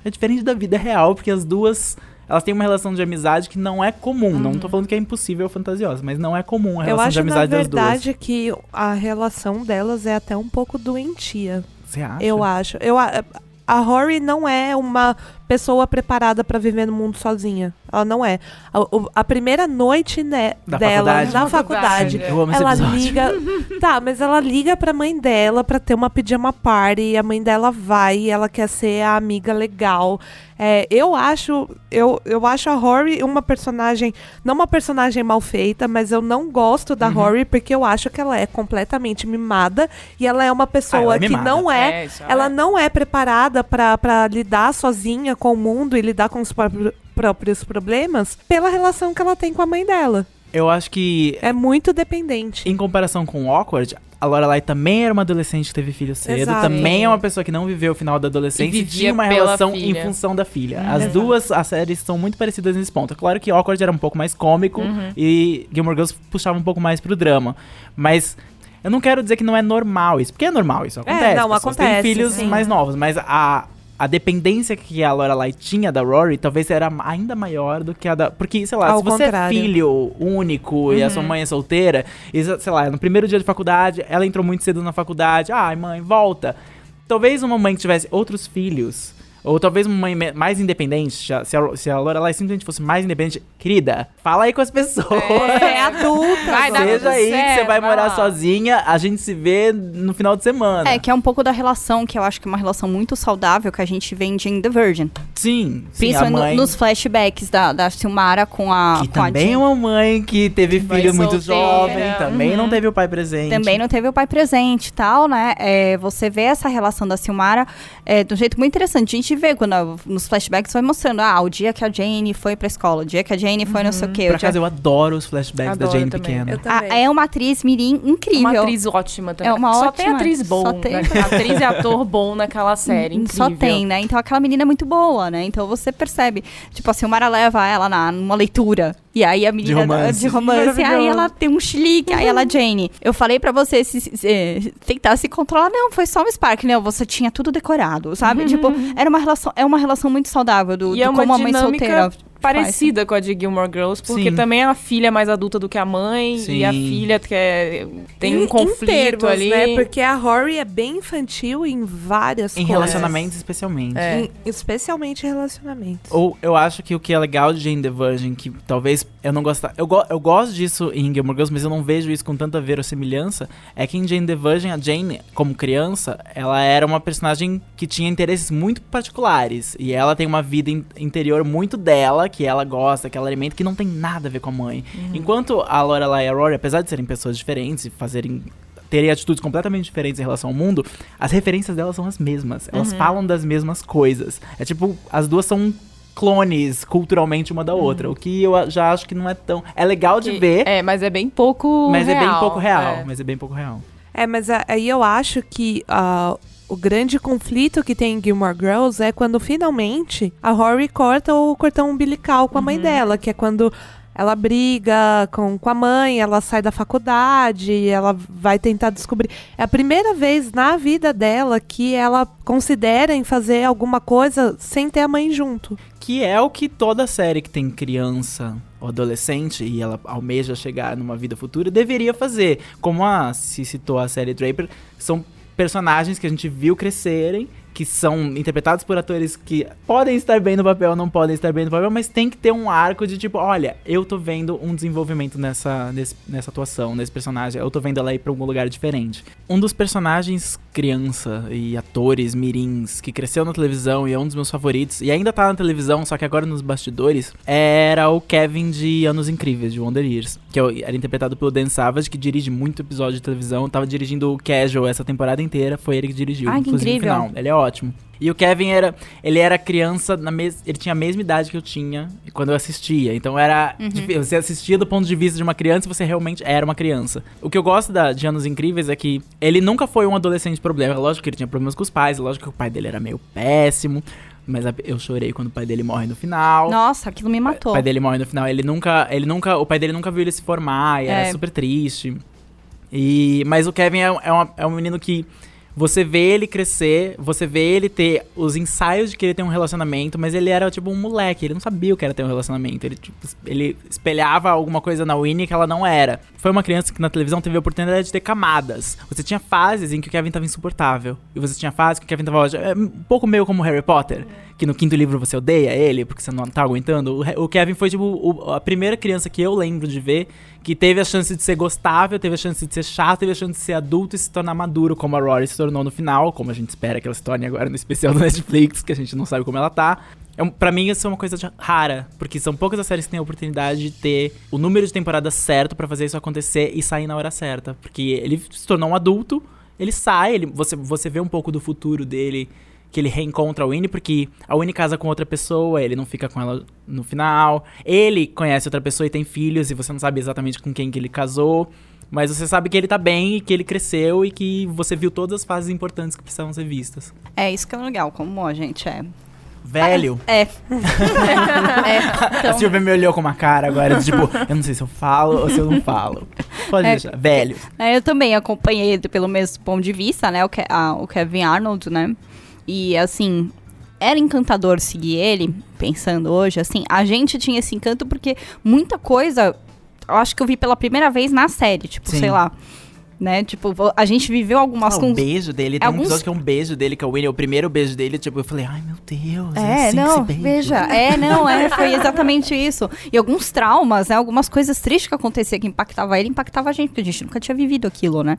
É diferente da vida real, porque as duas elas têm uma relação de amizade que não é comum. Uhum. Não tô falando que é impossível ou fantasiosa, mas não é comum a relação de amizade das duas. Eu acho, na verdade, que a relação delas é até um pouco doentia. Você acha? Eu acho. Eu, a Rory não é uma pessoa preparada para viver no mundo sozinha. Ela não é. A, a primeira noite né, Da dela faculdade. na Faculdade, faculdade, Eu amo esse ela episódio. liga. <laughs> tá, mas ela liga pra mãe dela pra ter uma pijama party. E a mãe dela vai e ela quer ser a amiga legal. É, eu acho. Eu, eu acho a Rory uma personagem. Não uma personagem mal feita, mas eu não gosto Uhum. da Rory porque eu acho que ela é completamente mimada. E ela é uma Ah, pessoa ela é que mimada. não é. É, isso ela é. não é preparada pra lidar sozinha com o mundo e lidar com os próprios problemas pela relação que ela tem com a mãe dela. Eu acho que, É muito dependente. em comparação com o Awkward, a Lorelai também era uma adolescente que teve filho cedo. Exato. Também é uma pessoa que não viveu o final da adolescência E e, tinha uma relação filha. em função da filha. As duas, as séries são muito parecidas nesse ponto. É Claro que Awkward era um pouco mais cômico e Gilmore Girls puxava um pouco mais pro drama. Mas... Eu não quero dizer que não é normal isso, porque é normal isso, acontece. não, pessoas têm acontece, filhos sim. mais novos, mas a, a dependência que a Lorelai tinha da Rory talvez era ainda maior do que a da... Porque, sei lá, Ao se você contrário. é filho único e a sua mãe é solteira, e, sei lá, no primeiro dia de faculdade, ela entrou muito cedo na faculdade, ai mãe, volta. Talvez uma mãe que tivesse outros filhos, ou talvez uma mais independente, se a, se a, Lorelai simplesmente fosse mais independente, querida, fala aí com as pessoas. É adulta. Vai dar Seja aí que você certo, vai vai morar lá. sozinha, a gente se vê no final de semana. É, que é um pouco da relação, que eu acho que é uma relação muito saudável que a gente vê em the Virgin. Sim, sim, a Principalmente no- mãe... nos flashbacks da, da Silmara com a, Que com a também é Jane. uma mãe que teve filho muito solteira. jovem, também Uhum. não teve o pai presente. Também não teve o pai presente e tal, né? É, você vê essa relação da Silmara é, de um jeito muito interessante. A gente vê quando a- nos flashbacks vai mostrando, ah, o dia que a Jane foi pra escola, o dia que a Jane foi não sei o quê. Por dia- acaso, eu adoro os flashbacks da Adoro Jane também. pequena. Eu Ah, também. é uma atriz mirim incrível. Uma atriz ótima também. É uma Só ótima- tem atriz bom. só tem- né? <laughs> Atriz e ator bom naquela série. Incrível. Só tem, né? Então aquela menina é muito boa, né? Então você percebe. Tipo, a Silmara leva ela na, numa leitura. E aí a menina romance. de romance, e aí ela tem um chilique, aí ela Jane. Eu falei pra você se, se- se- tentar se controlar, não, foi só um spark, não, você tinha tudo decorado, sabe? Tipo, era uma relação, é uma relação muito saudável do, E do é uma como a mãe solteira parecida com a de Gilmore Girls, porque Sim. também a filha é mais adulta do que a mãe, Sim. e a filha quer, tem Em- um em conflito termos, ali. Né? Porque a Rory é bem infantil em várias Em coisas. relacionamentos, especialmente. É. Em- especialmente em relacionamentos. Ou eu acho que o que é legal de Jane the Virgin, que talvez eu não gostar. Eu, go- eu gosto disso em Gilmore Girls, mas eu não vejo isso com tanta verossimilhança. É que em Jane the Virgin, a Jane, como criança, ela era uma personagem que tinha interesses muito particulares. E ela tem uma vida in- interior muito dela, que ela gosta, que ela alimenta, que não tem nada a ver com a mãe. Enquanto a Lorelai e a Rory, apesar de serem pessoas diferentes e fazerem terem atitudes completamente diferentes em relação ao mundo, as referências delas são as mesmas. Elas falam das mesmas coisas. É tipo, as duas são clones culturalmente uma da outra, o que eu já acho que não é tão... É legal de Que- ver, É, mas é bem pouco mas é bem pouco real. é. Mas é bem pouco real. É, mas aí eu acho que ah, o grande conflito que tem em Gilmore Girls é quando finalmente a Rory corta o cordão umbilical com a mãe dela, que é quando ela briga com, com a mãe, ela sai da faculdade, ela vai tentar descobrir. É a primeira vez na vida dela que ela considera em fazer alguma coisa sem ter a mãe junto. Que é o que toda série que tem criança ou adolescente e ela almeja chegar numa vida futura deveria fazer. Como a se citou a série Draper, são personagens que a gente viu crescerem, que são interpretados por atores que podem estar bem no papel, não podem estar bem no papel, mas tem que ter um arco de tipo, olha, eu tô vendo um desenvolvimento nessa, nesse- nessa atuação, nesse personagem, eu tô vendo ela ir pra algum lugar diferente. Um dos personagens criança e atores mirins que cresceu na televisão e é um dos meus favoritos, e ainda tá na televisão, só que agora nos bastidores, era o Kevin de Anos Incríveis, de Wonder Years, que é era interpretado pelo Dan Savage, que dirige muito episódio de televisão, tava dirigindo o Casual essa temporada inteira, foi ele que dirigiu, Ai, que inclusive no incrível. final. Ele é ótimo. E o Kevin era, ele era criança na mes, ele tinha a mesma idade que eu tinha quando eu assistia. Então era, dif- você assistia do ponto de vista de uma criança e você realmente era uma criança. O que eu gosto da, de Anos Incríveis é que ele nunca foi um adolescente problema. Lógico que ele tinha problemas com os pais, lógico que o pai dele era meio péssimo, mas eu chorei quando o pai dele morre no final. Nossa, aquilo me O matou. pai dele morre no final. Ele nunca, ele nunca, o pai dele nunca viu ele se formar e É. era super triste. E, mas o Kevin é, é, uma- é um menino que Você vê ele crescer, você vê ele ter os ensaios de que ele tem um relacionamento, mas ele era tipo um moleque, ele não sabia o que era ter um relacionamento. Ele, tipo, ele espelhava alguma coisa na Winnie que ela não era. Foi uma criança que na televisão teve a oportunidade de ter camadas. Você tinha fases em que o Kevin tava insuportável. E você tinha fases que o Kevin tava. É, um pouco meio como Harry Potter. Que no quinto livro você odeia ele, porque você não tá aguentando. O, Kevin foi, tipo, o, a primeira criança que eu lembro de ver que teve a chance de ser gostável, teve a chance de ser chato, teve a chance de ser adulto e se tornar maduro, como a Rory se tornou no final, como a gente espera que ela se torne agora no especial do <laughs> Netflix, que a gente não sabe como ela tá. É pra mim, isso é uma coisa rara, porque são poucas as séries que têm a oportunidade de ter o número de temporadas certo para fazer isso acontecer e sair na hora certa. Porque ele se tornou um adulto, ele sai, ele, você, você vê um pouco do futuro dele que ele reencontra a Winnie, porque a Winnie casa com outra pessoa, ele não fica com ela no final. Ele conhece outra pessoa e tem filhos, e você não sabe exatamente com quem que ele casou. Mas você sabe que ele tá bem e que ele cresceu e que você viu todas as fases importantes que precisavam ser vistas. É isso que é legal, como a gente é. Velho. É. <laughs> <laughs> é. então... A Silvia me olhou com uma cara agora, tipo, eu não sei se eu falo ou se eu não falo. Pode é, deixar. Velho. É, eu também acompanhei pelo mesmo ponto de vista, né? O, Ke a, o Kevin Arnold, né? E assim, era encantador seguir ele, pensando hoje, assim, a gente tinha esse encanto porque muita coisa, eu acho que eu vi pela primeira vez na série, tipo, Sim. sei lá né? Tipo, a gente viveu algumas... Ah, com... o beijo dele, tem alguns... um episódio que é um beijo dele, que é o Winnie, é o primeiro beijo dele, tipo, eu falei, ai meu Deus, é, é assim não, veja, é, não, é, foi exatamente isso. E alguns traumas, né, algumas coisas tristes que aconteciam que impactava ele, impactava a gente, porque a gente nunca tinha vivido aquilo, né?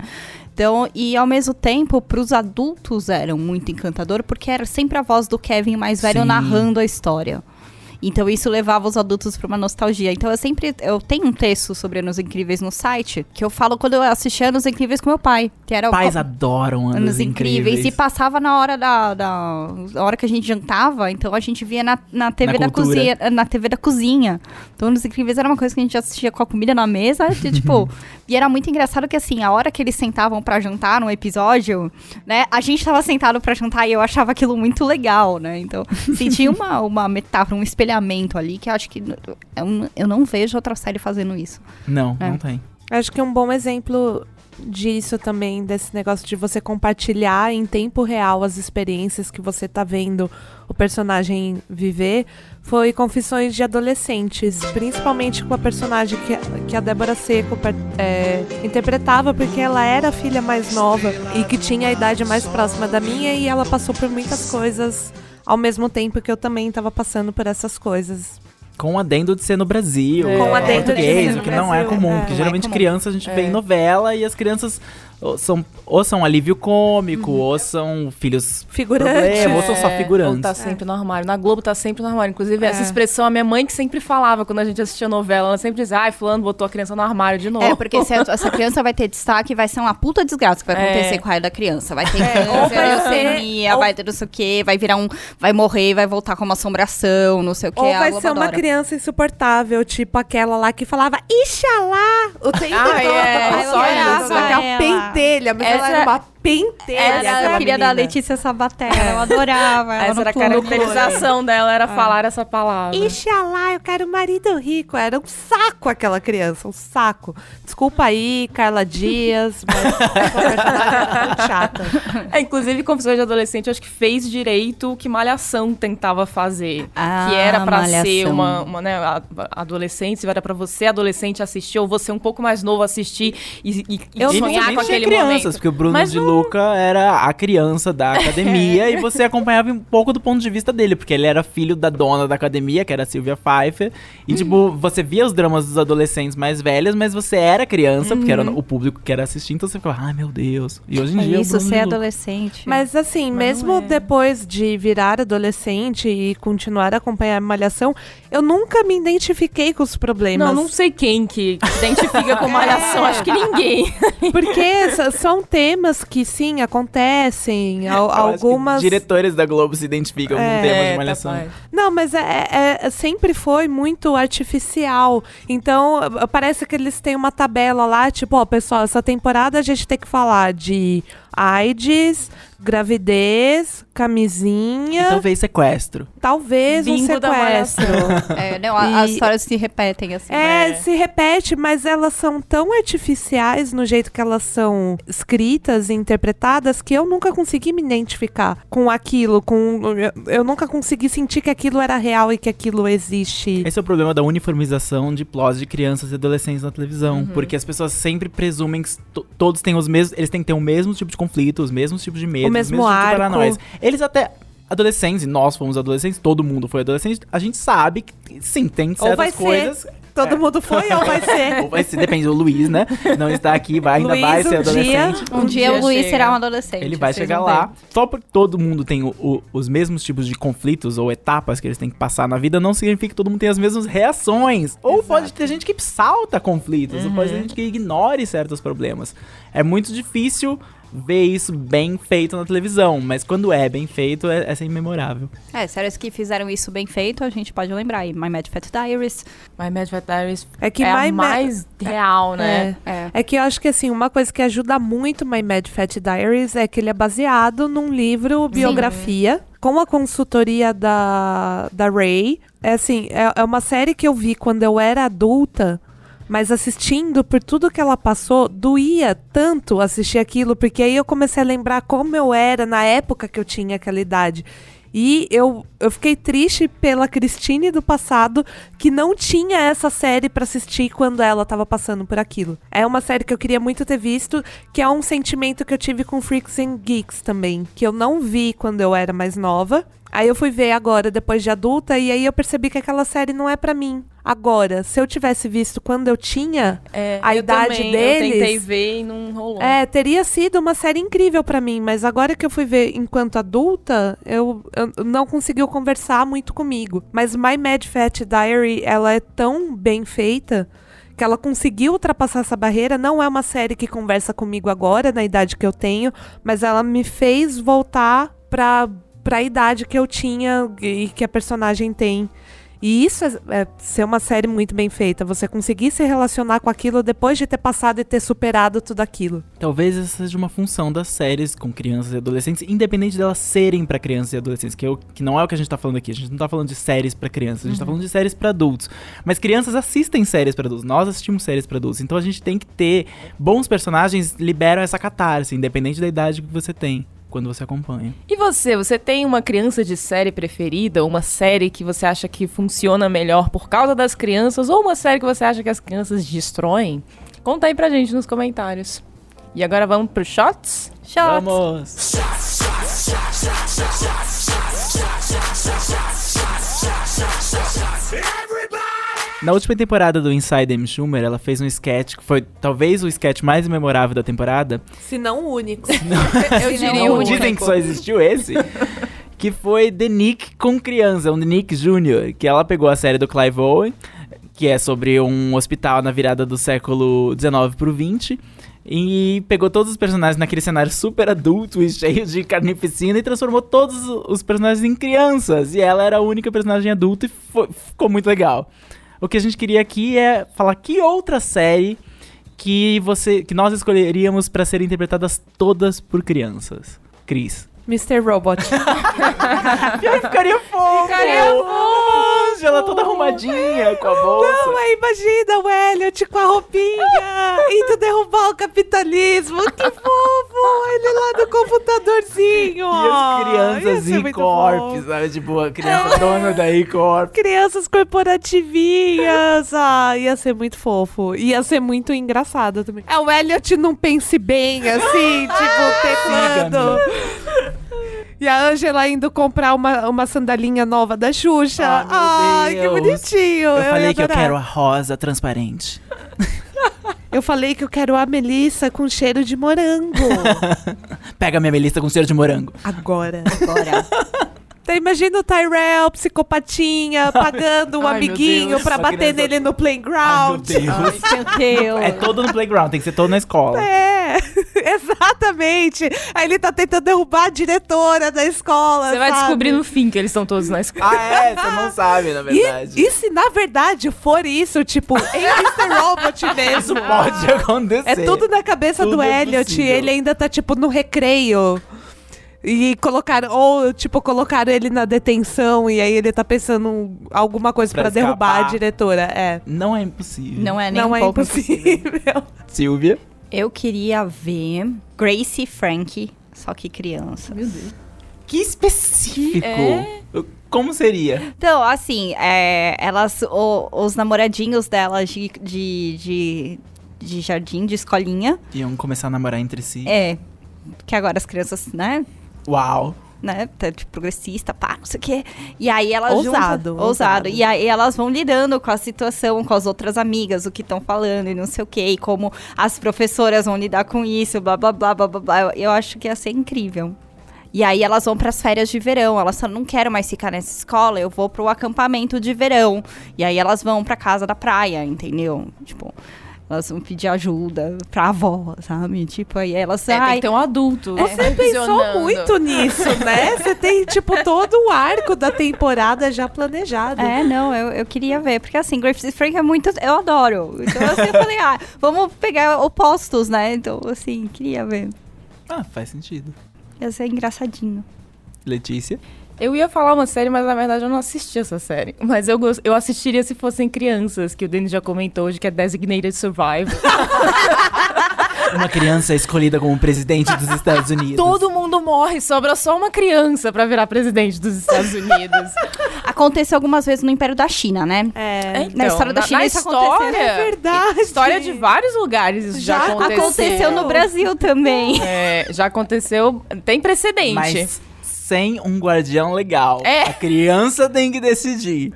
Então, e ao mesmo tempo, pros adultos eram muito encantador, porque era sempre a voz do Kevin mais velho Sim. narrando a história. Então isso levava os adultos para uma nostalgia. Então eu sempre eu tenho um texto sobre Anos Incríveis no site que eu falo quando eu assisti Anos Incríveis com meu pai, que era Pais o, adoram Anos, Anos Incríveis. E passava na hora da, da, hora que a gente jantava, então a gente via na, na TV na da cultura. cozinha, na TV da cozinha. Então Anos Incríveis era uma coisa que a gente assistia com a comida na mesa, e, tipo, <laughs> e era muito engraçado que assim, a hora que eles sentavam para jantar no episódio, né, a gente tava sentado para jantar e eu achava aquilo muito legal, né? Então, <laughs> sentia uma uma metáfora, um espelho ali que acho que eu, eu não vejo outra série fazendo isso. Não, é. não tem. Acho que um bom exemplo disso também, desse negócio de você compartilhar em tempo real as experiências que você tá vendo o personagem viver, foi Confissões de Adolescentes, principalmente com a personagem que, que a Débora Seco é, interpretava, porque ela era a filha mais nova e que tinha a idade mais próxima da minha e ela passou por muitas coisas ao mesmo tempo que eu também estava passando por essas coisas. Com adendo de ser no Brasil, é. com adendo português, de ser no o que Brasil, não é comum, é, porque geralmente é criança a gente vê em é. novela e as crianças ou são, ou são alívio cômico, uhum. ou são filhos figurantes, ou são só figurantes. Ou tá sempre é. no armário. Na Globo tá sempre no armário. Inclusive, é. essa expressão a minha mãe que sempre falava quando a gente assistia novela. Ela sempre dizia, ai, fulano botou a criança no armário de novo. É, porque se <laughs> essa criança vai ter destaque, vai ser uma puta desgraça que vai é. acontecer é. com o raio da criança. Vai ter é. câncer, leucemia, ou... vai ter não sei o quê, vai virar um... Vai morrer, vai voltar com uma assombração, não sei o quê. Ou vai ser uma criança insuportável, tipo aquela lá que falava, Ixalá! O tempo ah, todo. É. Só isso. Aquela pentelha, mas ela era uma pentelha. Era a filha da Letícia Sabaté. Eu adorava. Ela essa era a caracterização dela, era ah. falar essa palavra. Ixalá, eu quero um marido rico. Era um saco aquela criança, um saco. Desculpa aí, Carla Dias, mas <laughs> muito chata. É, inclusive, Confissões de Adolescente, eu acho que fez direito o que Malhação tentava fazer. Ah, que era para ser uma, uma né, adolescente, se era para você, adolescente, assistir, ou você um pouco mais novo assistir e, e, e eu sonhar com aquele crianças, momento. porque o Bruno Mas de não... Luca era a criança da academia <laughs> e você acompanhava um pouco do ponto de vista dele, porque ele era filho da dona da academia, que era a Sylvia Pfeiffer. E, uhum. tipo, você via os dramas dos adolescentes mais velhos, mas você era criança, uhum. porque era uhum. o público que era assistir, então você ficava, ai meu Deus. E hoje em é dia. Isso, ser adolescente. Mas assim, mas mesmo é. depois de virar adolescente e continuar a acompanhar a malhação, eu nunca me identifiquei com os problemas. Não, não sei quem que identifica com <laughs> malhação, é. acho que ninguém. Porque <laughs> são temas que sim acontecem. <laughs> Al algumas. diretores da Globo se identificam é, com temas de tá malhação. não, mas é, é, é, sempre foi muito artificial. Então, parece que eles têm uma tabela lá, tipo, ó, pessoal, essa temporada a gente tem que falar de AIDS, gravidez, camisinha. E talvez sequestro. Talvez Bingo um sequestro. é, não, <laughs> e... As histórias se repetem assim. É, né? se repete, mas elas são tão artificiais no jeito que elas são escritas, em interpretadas que eu nunca consegui me identificar com aquilo, com eu nunca consegui sentir que aquilo era real e que aquilo existe. Esse é o problema da uniformização de plots de crianças e adolescentes na televisão, Uhum. porque as pessoas sempre presumem que to- todos têm os mesmos, eles têm que ter o mesmo tipo de conflito, os mesmos tipos de medo, O mesmo tipos de arco. paranoias. Eles até adolescentes, e nós fomos adolescentes, todo mundo foi adolescente, a gente sabe que sim, tem Ou vai certas ser. coisas Todo É. mundo foi ou vai ser? <laughs> Ou vai ser, depende do Luiz, né? Não está aqui, vai, ainda Luiz, vai ser um dia- adolescente. Um, Um dia, dia o Luiz chega. será um adolescente. Ele vai chegar lá. Só porque todo mundo tem o- o- os mesmos tipos de conflitos ou etapas que eles têm que passar na vida, não significa que todo mundo tem as mesmas reações. Ou pode ter gente que salta conflitos, ou pode ter gente que ignore certos problemas. É muito difícil ver isso bem feito na televisão, mas quando é bem feito, é, é sempre memorável. É, séries que fizeram isso bem feito, a gente pode lembrar aí. My Mad Fat Diaries. My Mad Fat Diaries É que é a My Ma- mais real, né? É. É que eu acho que assim, uma coisa que ajuda muito My Mad Fat Diaries é que ele é baseado num livro biografia com a consultoria da, da Ray. É assim, é, é uma série que eu vi quando eu era adulta, mas assistindo por tudo que ela passou, doía tanto assistir aquilo, porque aí eu comecei a lembrar como eu era na época que eu tinha aquela idade. E eu, eu fiquei triste pela Christine do passado, que não tinha essa série pra assistir quando ela tava passando por aquilo. É uma série que eu queria muito ter visto, que é um sentimento que eu tive com Freaks and Geeks também, que eu não vi quando eu era mais nova. Aí eu fui ver agora, depois de adulta, e aí eu percebi que aquela série não é pra mim. Agora, se eu tivesse visto quando eu tinha É, a eu idade também, deles. Eu tentei ver e não rolou. É, teria sido uma série incrível pra mim, mas agora que eu fui ver enquanto adulta, eu, eu não conseguiu conversar muito comigo. Mas My Mad Fat Diary, ela é tão bem feita que ela conseguiu ultrapassar essa barreira. Não é uma série que conversa comigo agora, na idade que eu tenho, mas ela me fez voltar pra, pra idade que eu tinha e que a personagem tem. E isso é, é ser uma série muito bem feita. Você conseguir se relacionar com aquilo depois de ter passado e ter superado tudo aquilo. Talvez essa seja uma função das séries com crianças e adolescentes, independente delas serem pra crianças e adolescentes, que, é o- que não é o que a gente tá falando aqui. A gente não tá falando de séries pra crianças, a gente tá falando de séries pra adultos. Mas crianças assistem séries pra adultos, nós assistimos séries pra adultos. Então a gente tem que ter bons personagens liberam essa catarse, independente da idade que você tem quando você acompanha. E você, você tem uma criança de série preferida? Uma série que você acha que funciona melhor por causa das crianças? Ou uma série que você acha que as crianças destroem? Conta aí pra gente nos comentários. E agora vamos pro shots? Shots. Vamos! Na última temporada do Inside M. Schumer, ela fez um sketch que foi talvez o sketch mais memorável da temporada. Se não o único. <laughs> Eu Se diria não, o Dizem que só existiu esse. <laughs> que foi The Nick com criança, um The Nick Jr., que ela pegou a série do Clive Owen, que é sobre um hospital na virada do século XIX pro XX, e pegou todos os personagens naquele cenário super adulto e cheio de carnificina e transformou todos os personagens em crianças. E ela era a única personagem adulta e foi- ficou muito legal. O que a gente queria aqui é falar que outra série que você que nós escolheríamos pra serem interpretadas todas por crianças. Cris. Mr. Robot. <laughs> Pior ficaria fofo! Ficaria fofo! Ela toda arrumadinha com a bolsa. Não, mas imagina o Elliot com a roupinha <laughs> indo derrubar o capitalismo. Que fofo! Ele lá no computadorzinho. E as crianças muito E-Corp, fofo. sabe? Tipo, a criança dona da E-Corp. Crianças corporativinhas. Ah, ia ser muito fofo. Ia ser muito engraçado também. É o Elliot não pense bem, assim, <laughs> tipo, teclando. E a Angela indo comprar uma, uma sandalinha nova da Xuxa. Ah, Ai, que bonitinho. Eu ia falei que eu quero a rosa transparente. <laughs> Eu falei que eu quero a Melissa com cheiro de morango. <laughs> Pega minha melissa com cheiro de morango. Agora. Agora. <laughs> Então, imagina o Tyrell, psicopatinha, <laughs> pagando um Ai, amiguinho Deus. pra bater criança- nele no Ai, playground. meu Deus. Meu Deus. É todo no playground, tem que ser todo na escola. É, <laughs> exatamente. Aí ele tá tentando derrubar a diretora da escola. Você vai sabe? descobrir no fim que eles estão todos na escola. Ah, é? Você não sabe, na <laughs> verdade. E, e se na verdade for isso, tipo, em Mr. Robot mesmo? Isso pode acontecer. É tudo na cabeça Tudo do é Elliot. possível. Ele ainda tá, tipo, no recreio. E colocaram, ou, tipo, colocaram ele na detenção e aí ele tá pensando alguma coisa Pra pra, derrubar a diretora. É. Não é impossível. Não é nem Não um é pouco impossível. Silvia. Eu queria ver Gracie e Frank, só que criança. Meu Deus. Que específico! É. Como seria? Então, assim, é, elas, o- os namoradinhos delas de, de, de, de jardim, de escolinha, Iam começar a namorar entre si. é. Que agora as crianças, né? Uau! né, tipo, progressista, pá, não sei o quê. E aí elas Ousado, ousado. ousado. E aí elas vão lidando com a situação, com as outras amigas, o que estão falando e não sei o quê, e como as professoras vão lidar com isso, blá, blá, blá, blá, blá, blá. Eu, acho que ia ser incrível. E aí elas vão para as férias de verão, elas falam, não quero mais ficar nessa escola, eu vou pro acampamento de verão. E aí elas vão pra casa da praia, entendeu? Tipo, elas vão pedir ajuda pra avó, sabe? Tipo, aí elas, É, tem ai, que ter um adulto. Você pensou muito nisso, né? <laughs> Você tem, tipo, todo o arco da temporada já planejado. É, não, eu, eu queria ver, porque assim, Grace Frank é muito. Eu adoro. Então assim, eu falei, ah, vamos pegar opostos, né? Então, assim, queria ver. Ah, faz sentido. Ia ser engraçadinho. Letícia? Eu ia falar uma série, mas na verdade eu não assisti essa série. Mas eu, eu assistiria se fossem crianças, que o Denis já comentou hoje, que é Designated Survivor. <laughs> Uma criança escolhida como presidente dos Estados Unidos. Todo mundo morre, sobra só uma criança pra virar presidente dos Estados Unidos. <laughs> Aconteceu algumas vezes no Império da China, né? É. Então, Na história da China isso aconteceu. história, É verdade. História de vários lugares isso já, Já aconteceu. Aconteceu no Brasil também. É, já aconteceu, tem precedente. Mas sem um guardião legal. É. A criança tem que decidir.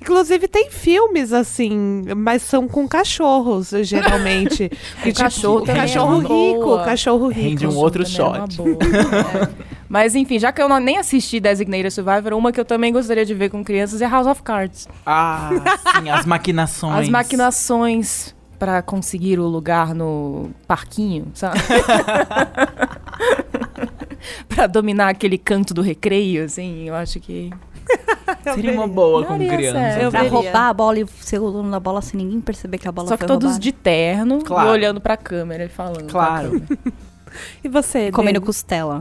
Inclusive, tem filmes assim, mas são com cachorros, geralmente. <laughs> Que, tipo, cachorro é cachorro rico, boa. cachorro rico. Rende um outro é shot. É. Mas enfim, já que eu não, nem assisti Designated Survivor, uma que eu também gostaria de ver com crianças é House of Cards. Ah, sim, as maquinações. As maquinações pra conseguir o lugar no parquinho, sabe? <laughs> <laughs> pra dominar aquele canto do recreio, assim, eu acho que <laughs> Seria uma boa com criança. Eu pra veria. roubar a bola e ser o dono da bola sem ninguém perceber que a bola só que todos roubada. de terno Claro. e olhando pra câmera e falando. a Claro. <laughs> E você, Comendo Denis? costela.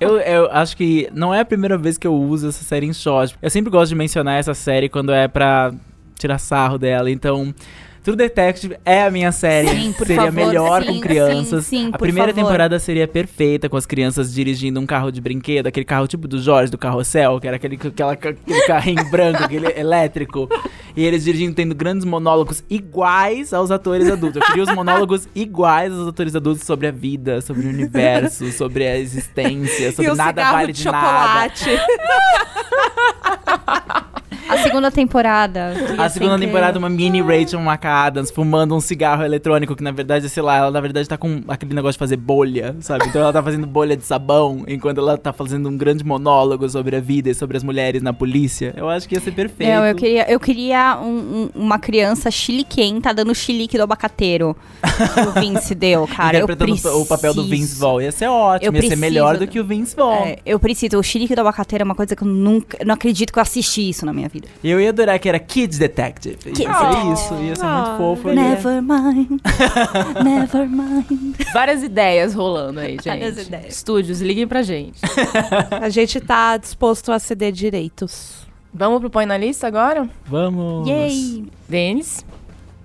Eu, eu acho que não é a primeira vez que eu uso essa série em short. Eu sempre gosto de mencionar essa série quando é pra tirar sarro dela. Então, True Detective é a minha série. Sim, por seria favor, melhor sim, com crianças. sim, sim, a primeira favor. temporada seria perfeita com as crianças dirigindo um carro de brinquedo, aquele carro tipo do Jorge, do Carrossel, que era aquele, aquela, aquele carrinho <laughs> branco, aquele elétrico. E eles dirigindo, tendo grandes monólogos iguais aos atores adultos. Eu queria os monólogos iguais aos atores adultos sobre a vida, sobre o universo, <laughs> sobre a existência, sobre nada vale de de nada. <laughs> A segunda temporada. A ser segunda temporada, uma mini Rachel McAdams fumando um cigarro eletrônico, que na verdade, sei lá, ela na verdade tá com aquele negócio de fazer bolha, sabe? Então ela tá fazendo bolha de sabão, enquanto ela tá fazendo um grande monólogo sobre a vida e sobre as mulheres na polícia. Eu acho que ia ser perfeito. Não, eu queria, eu queria um- um- uma criança chiliquenta dando chilique do abacateiro. que o Vince deu, <laughs> cara. Eu Interpretando o papel do Vince preciso. Vaughn. Ia ser ótimo, Eu ia ser melhor preciso. do que o Vince Vaughn. É, eu preciso. O chilique do abacateiro é uma coisa que eu nunca. Não acredito que eu assisti isso na minha vida. E eu ia adorar que era Kids Detective. Kids ser Detective. isso, ia ser Ah, muito fofo. eu ia- Never mind. <laughs> Never mind. Várias ideias rolando aí, gente. Várias ideias. Estúdios, liguem pra gente. <laughs> A gente tá disposto a ceder direitos. Vamos pro Põe na Lista agora? Vamos. Yay. Denis?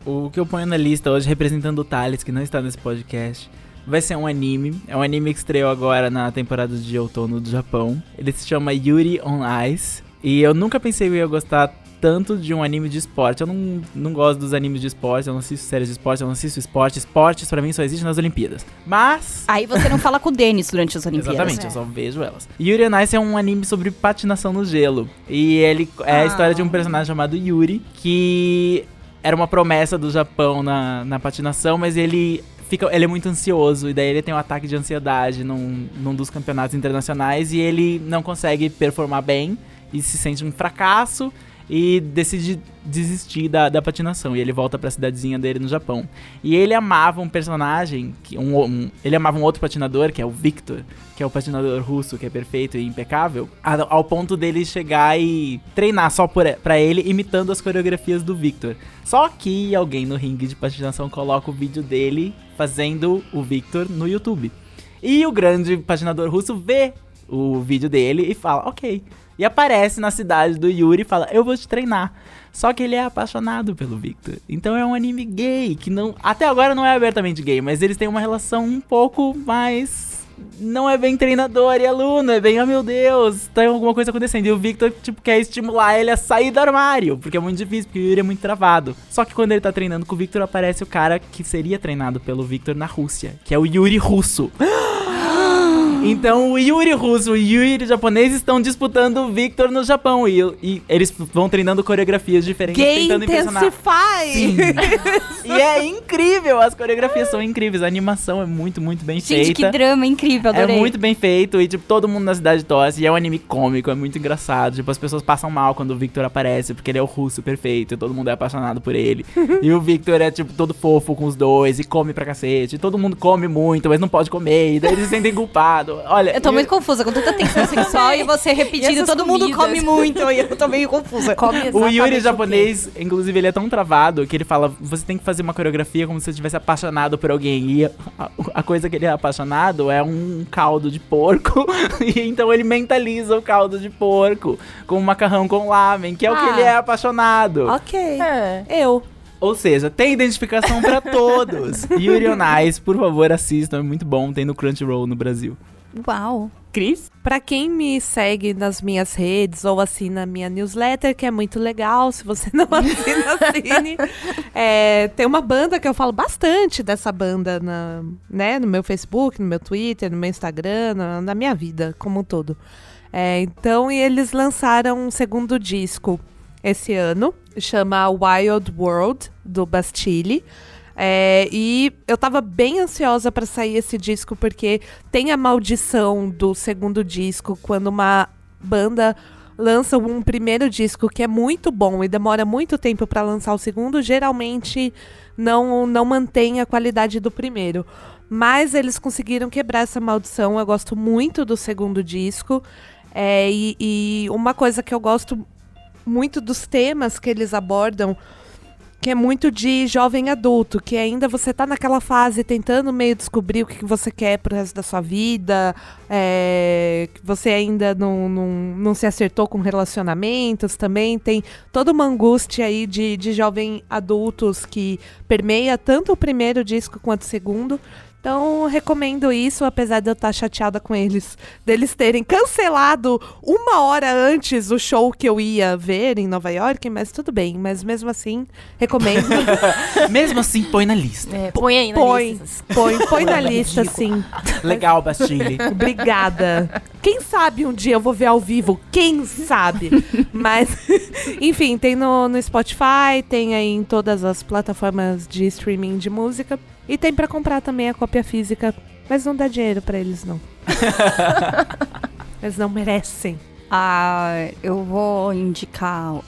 O que eu ponho na lista hoje, representando o Thales, que não está nesse podcast, vai ser um anime. É um anime que estreou agora na temporada de outono do Japão. Ele se chama Yuri on Ice. E eu nunca pensei que eu ia gostar tanto de um anime de esporte. Eu não, não gosto dos animes de esporte, eu não assisto séries de esporte, eu não assisto esporte. Esportes pra mim só existem nas Olimpíadas. Mas Aí você não fala com o Denis durante as Olimpíadas. Exatamente, eu só vejo elas. Yuri on Ice é um anime sobre patinação no gelo. E ele é a história de um personagem chamado Yuri, que era uma promessa do Japão na, na patinação, mas ele fica. Ele é muito ansioso, e daí ele tem um ataque de ansiedade num, num dos campeonatos internacionais e ele não consegue performar bem e se sente um fracasso e decide desistir da, da patinação. E ele volta pra cidadezinha dele no Japão. E ele amava um personagem, que um, um- ele amava um outro patinador, que é o Victor, que é o patinador russo, que é perfeito e impecável, a- ao ponto dele chegar e treinar só por, pra ele, imitando as coreografias do Victor. Só que alguém no ringue de patinação coloca o vídeo dele fazendo o Victor no YouTube. E o grande patinador russo vê o vídeo dele e fala: Ok, E aparece na cidade do Yuri e fala: Eu vou te treinar. Só que ele é apaixonado pelo Victor. Então é um anime gay, que não. Até agora não é abertamente gay, mas eles têm uma relação um pouco mais. Não é bem treinador e aluno, é bem, oh meu Deus, tem alguma coisa acontecendo. E o Victor, tipo, quer estimular ele a sair do armário, porque é muito difícil, porque o Yuri é muito travado. Só que quando ele tá treinando com o Victor, aparece o cara que seria treinado pelo Victor na Rússia, que é o Yuri russo. <gasps> Então o Yuri russo e o Yuri japonês estão disputando o Victor no Japão. E, e eles vão treinando coreografias diferentes, Gay tentando impressionar. Intensify! Sim. <laughs> e é incrível, as coreografias são incríveis, a animação é muito, muito bem Gente, feita. que drama incrível, É adorei. muito bem feito e, tipo, todo mundo na cidade torce. E é um anime cômico, é muito engraçado. Tipo, as pessoas passam mal quando o Victor aparece, porque ele é o russo perfeito e todo mundo é apaixonado por ele. <laughs> e o Victor é, tipo, todo fofo com os dois e come pra cacete. E todo mundo come muito, mas não pode comer. E daí eles se sentem culpados. Olha. Eu tô e- muito confusa com tanta tensão <laughs> sexual e você repetindo, essas todo mundo comidas? come muito e eu tô meio confusa. <laughs> Come O Yuri japonês, inclusive, ele é tão travado que ele fala: você tem que fazer uma coreografia como se você estivesse apaixonado por alguém. E a, a coisa que ele é apaixonado é um caldo de porco. <laughs> e então ele mentaliza o caldo de porco com um macarrão com lamen, que é o que Ah. ele é apaixonado. Ok. É. Eu. Ou seja, tem identificação pra todos. Yuri on Ice, por favor, assistam, é muito bom. Tem no Crunchyroll no Brasil. Uau. Cris? Pra quem me segue nas minhas redes ou assina minha newsletter, que é muito legal, se você não <laughs> assina, assine. <laughs> É, tem uma banda que eu falo bastante dessa banda na, né, no meu Facebook, no meu Twitter, no meu Instagram, na, na minha vida como um todo. É, então, e eles lançaram um segundo disco esse ano, chama Wild World, do Bastille. É, e eu tava bem ansiosa pra sair esse disco, porque tem a maldição do segundo disco, quando uma banda lança um primeiro disco que é muito bom e demora muito tempo pra lançar o segundo, geralmente não, não mantém a qualidade do primeiro. Mas eles conseguiram quebrar essa maldição. Eu gosto muito do segundo disco. É, e, e uma coisa que eu gosto muito dos temas que eles abordam, que é muito de jovem adulto, que ainda você tá naquela fase tentando meio descobrir o que você quer pro resto da sua vida, é, que você ainda não, não, não se acertou com relacionamentos também, tem toda uma angústia aí de, de jovem adultos que permeia tanto o primeiro disco quanto o segundo. Então, recomendo isso, apesar de eu estar chateada com eles, deles terem cancelado uma hora antes o show que eu ia ver em Nova York, mas tudo bem. Mas mesmo assim, recomendo. <laughs> Mesmo assim, põe na lista. É, põe aí na põe, lista. põe, põe na lista, sim. Legal, Bastille. <laughs> Obrigada. Quem sabe um dia eu vou ver ao vivo? Quem sabe? Mas, <laughs> enfim, tem no, no Spotify, tem aí em todas as plataformas de streaming de música. E tem pra comprar também a cópia física. Mas não dá dinheiro pra eles, não. <laughs> eles não merecem. Ah, eu vou indicar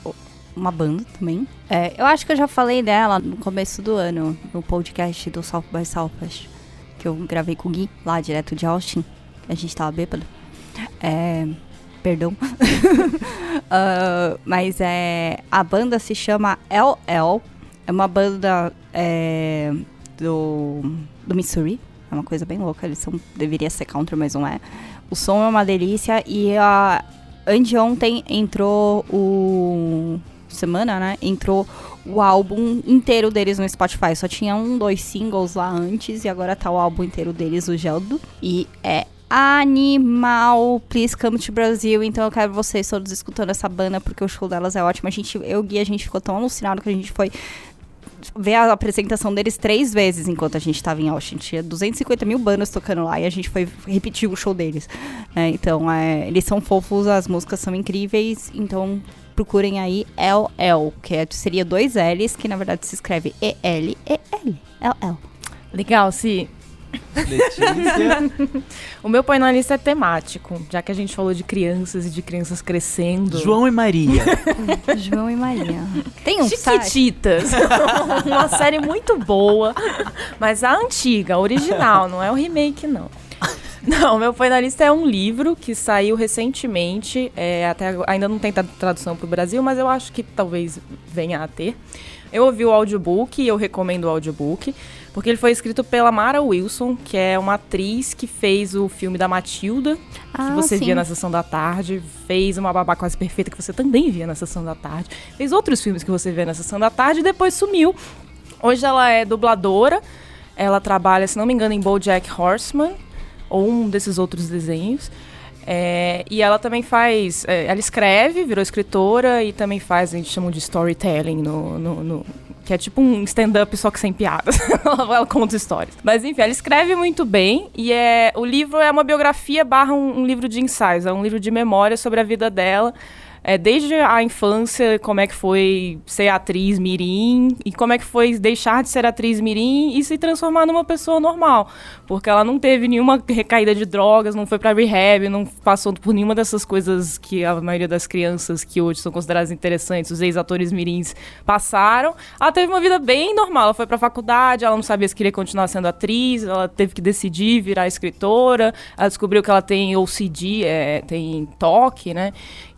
uma banda também. É, eu acho que eu já falei dela no começo do ano, no podcast do South by Southwest, que eu gravei com o Gui, lá direto de Austin. A gente tava bêbado. É, perdão. <laughs> Ah, mas é, a banda se chama LL. É uma banda é, do, do Missouri. É uma coisa bem louca. Eles são, deveria ser country, mas não é. O som é uma delícia e a anteontem entrou o semana, né? Entrou o álbum inteiro deles no Spotify. Só tinha um, dois singles lá antes e agora tá o álbum inteiro deles, o Geldo. E é animal. Please come to Brasil. Então eu quero vocês todos escutando essa banda porque o show delas é ótimo. A gente, eu e a gente ficou tão alucinado que a gente foi ver a apresentação deles três vezes enquanto a gente tava em Austin. Tinha 250 mil bandas tocando lá e a gente foi repetir o show deles. É, então, é, eles são fofos, as músicas são incríveis. Então, procurem aí LL, que é- seria dois L's, que na verdade se escreve E-L-E-L. LL. Legal, Si. Letícia. <laughs> O meu põe na lista é temático, já que a gente falou de crianças e de crianças crescendo. João e Maria. <laughs> João e Maria. Tem um. Chiquititas. <laughs> Uma série muito boa, mas a antiga, a original, não é o remake, não. Não, meu põe na lista é um livro que saiu recentemente, é, até ainda não tem tra- tradução para o Brasil, mas eu acho que talvez venha a ter. Eu ouvi o audiobook e eu recomendo o audiobook, porque ele foi escrito pela Mara Wilson, que é uma atriz que fez o filme da Matilda, Ah, que você sim. via na Sessão da Tarde, fez uma babá quase perfeita, que você também via na Sessão da Tarde, fez outros filmes que você vê na Sessão da Tarde e depois sumiu. Hoje ela é dubladora, ela trabalha, se não me engano, em BoJack Horseman, ou um desses outros desenhos. É, e ela também faz. é, ela escreve, virou escritora e também faz, a gente chama de storytelling, no, no- no- que é tipo um stand-up só que sem piadas. <laughs> ela, conta histórias. Mas enfim, ela escreve muito bem e é, o livro é uma biografia barra um, um livro de ensaios, é um livro de memória sobre a vida dela. É, desde a infância, como é que foi ser atriz mirim e como é que foi deixar de ser atriz mirim e se transformar numa pessoa normal. Porque ela não teve nenhuma recaída de drogas, não foi pra rehab, não passou por nenhuma dessas coisas que a maioria das crianças que hoje são consideradas interessantes, os ex-atores mirins, passaram. Ela teve uma vida bem normal, ela foi pra faculdade, ela não sabia se queria continuar sendo atriz, ela teve que decidir virar escritora, ela descobriu que ela tem OCD, é, tem toque, né?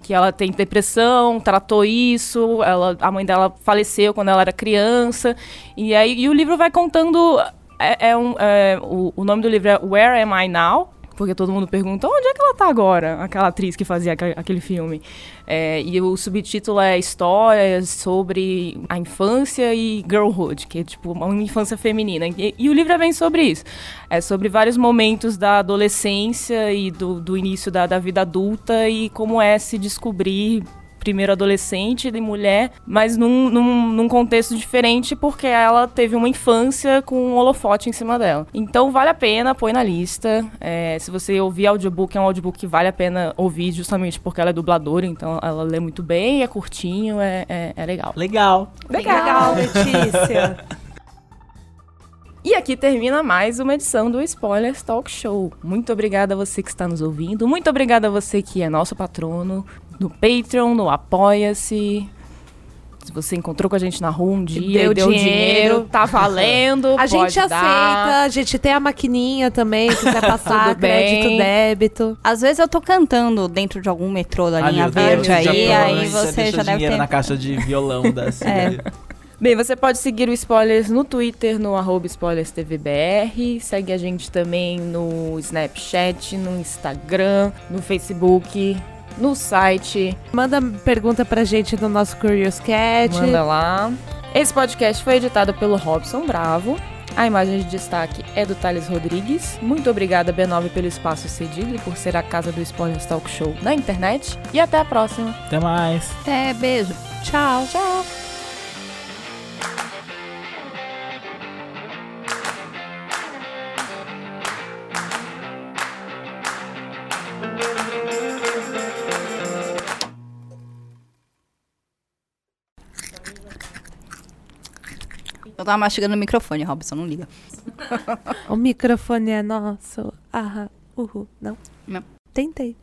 Que ela tem depressão, tratou isso, ela, a mãe dela faleceu quando ela era criança, e aí e o livro vai contando, é, é um, é, o, o nome do livro é Where Am I Now? Porque todo mundo pergunta, onde é que ela tá agora? Aquela atriz que fazia aquele, filme. É, e o subtítulo é Histórias sobre a infância e girlhood, que é tipo uma infância feminina. E, e o livro é bem sobre isso. É sobre vários momentos da adolescência e do, do início da, da vida adulta e como é se descobrir primeiro adolescente e mulher, mas num, num, num contexto diferente porque ela teve uma infância com um holofote em cima dela. Então vale a pena, põe na lista. É, se você ouvir audiobook, é um audiobook que vale a pena ouvir justamente porque ela é dubladora, então ela lê muito bem, é curtinho, é, é, é legal. Legal. Legal, <laughs> Letícia. E aqui termina mais uma edição do Spoilers Talk Show. Muito obrigada a você que está nos ouvindo. Muito obrigada a você que é nosso patrono no Patreon, no Apoia-se. Se você encontrou com a gente na rua um dia deu e deu dinheiro. dinheiro, tá <laughs> valendo. A gente aceita, dar. a gente tem a maquininha também, se quiser <laughs> passar crédito, débito. Às vezes eu tô cantando dentro de algum metrô da Ai, linha meu Deus, verde já aí, pronto, aí já você já deve dinheiro ter. na caixa de violão da <laughs> Silvia. Bem, você pode seguir o Spoilers no Twitter, no arroba SpoilersTVBR. Segue a gente também no Snapchat, no Instagram, no Facebook, no site. Manda pergunta pra gente no nosso Curious Cat. Manda lá. Esse podcast foi editado pelo Robson Bravo. A imagem de destaque é do Thales Rodrigues. Muito obrigada, B9, pelo espaço cedido e por ser a casa do Spoilers Talk Show na internet. E até a próxima. Até mais. É, beijo. Tchau. Tchau! Eu tava mastigando o microfone, Robson, não liga. <laughs> O microfone é nosso. Ah, uhul. Não? Não. Tentei.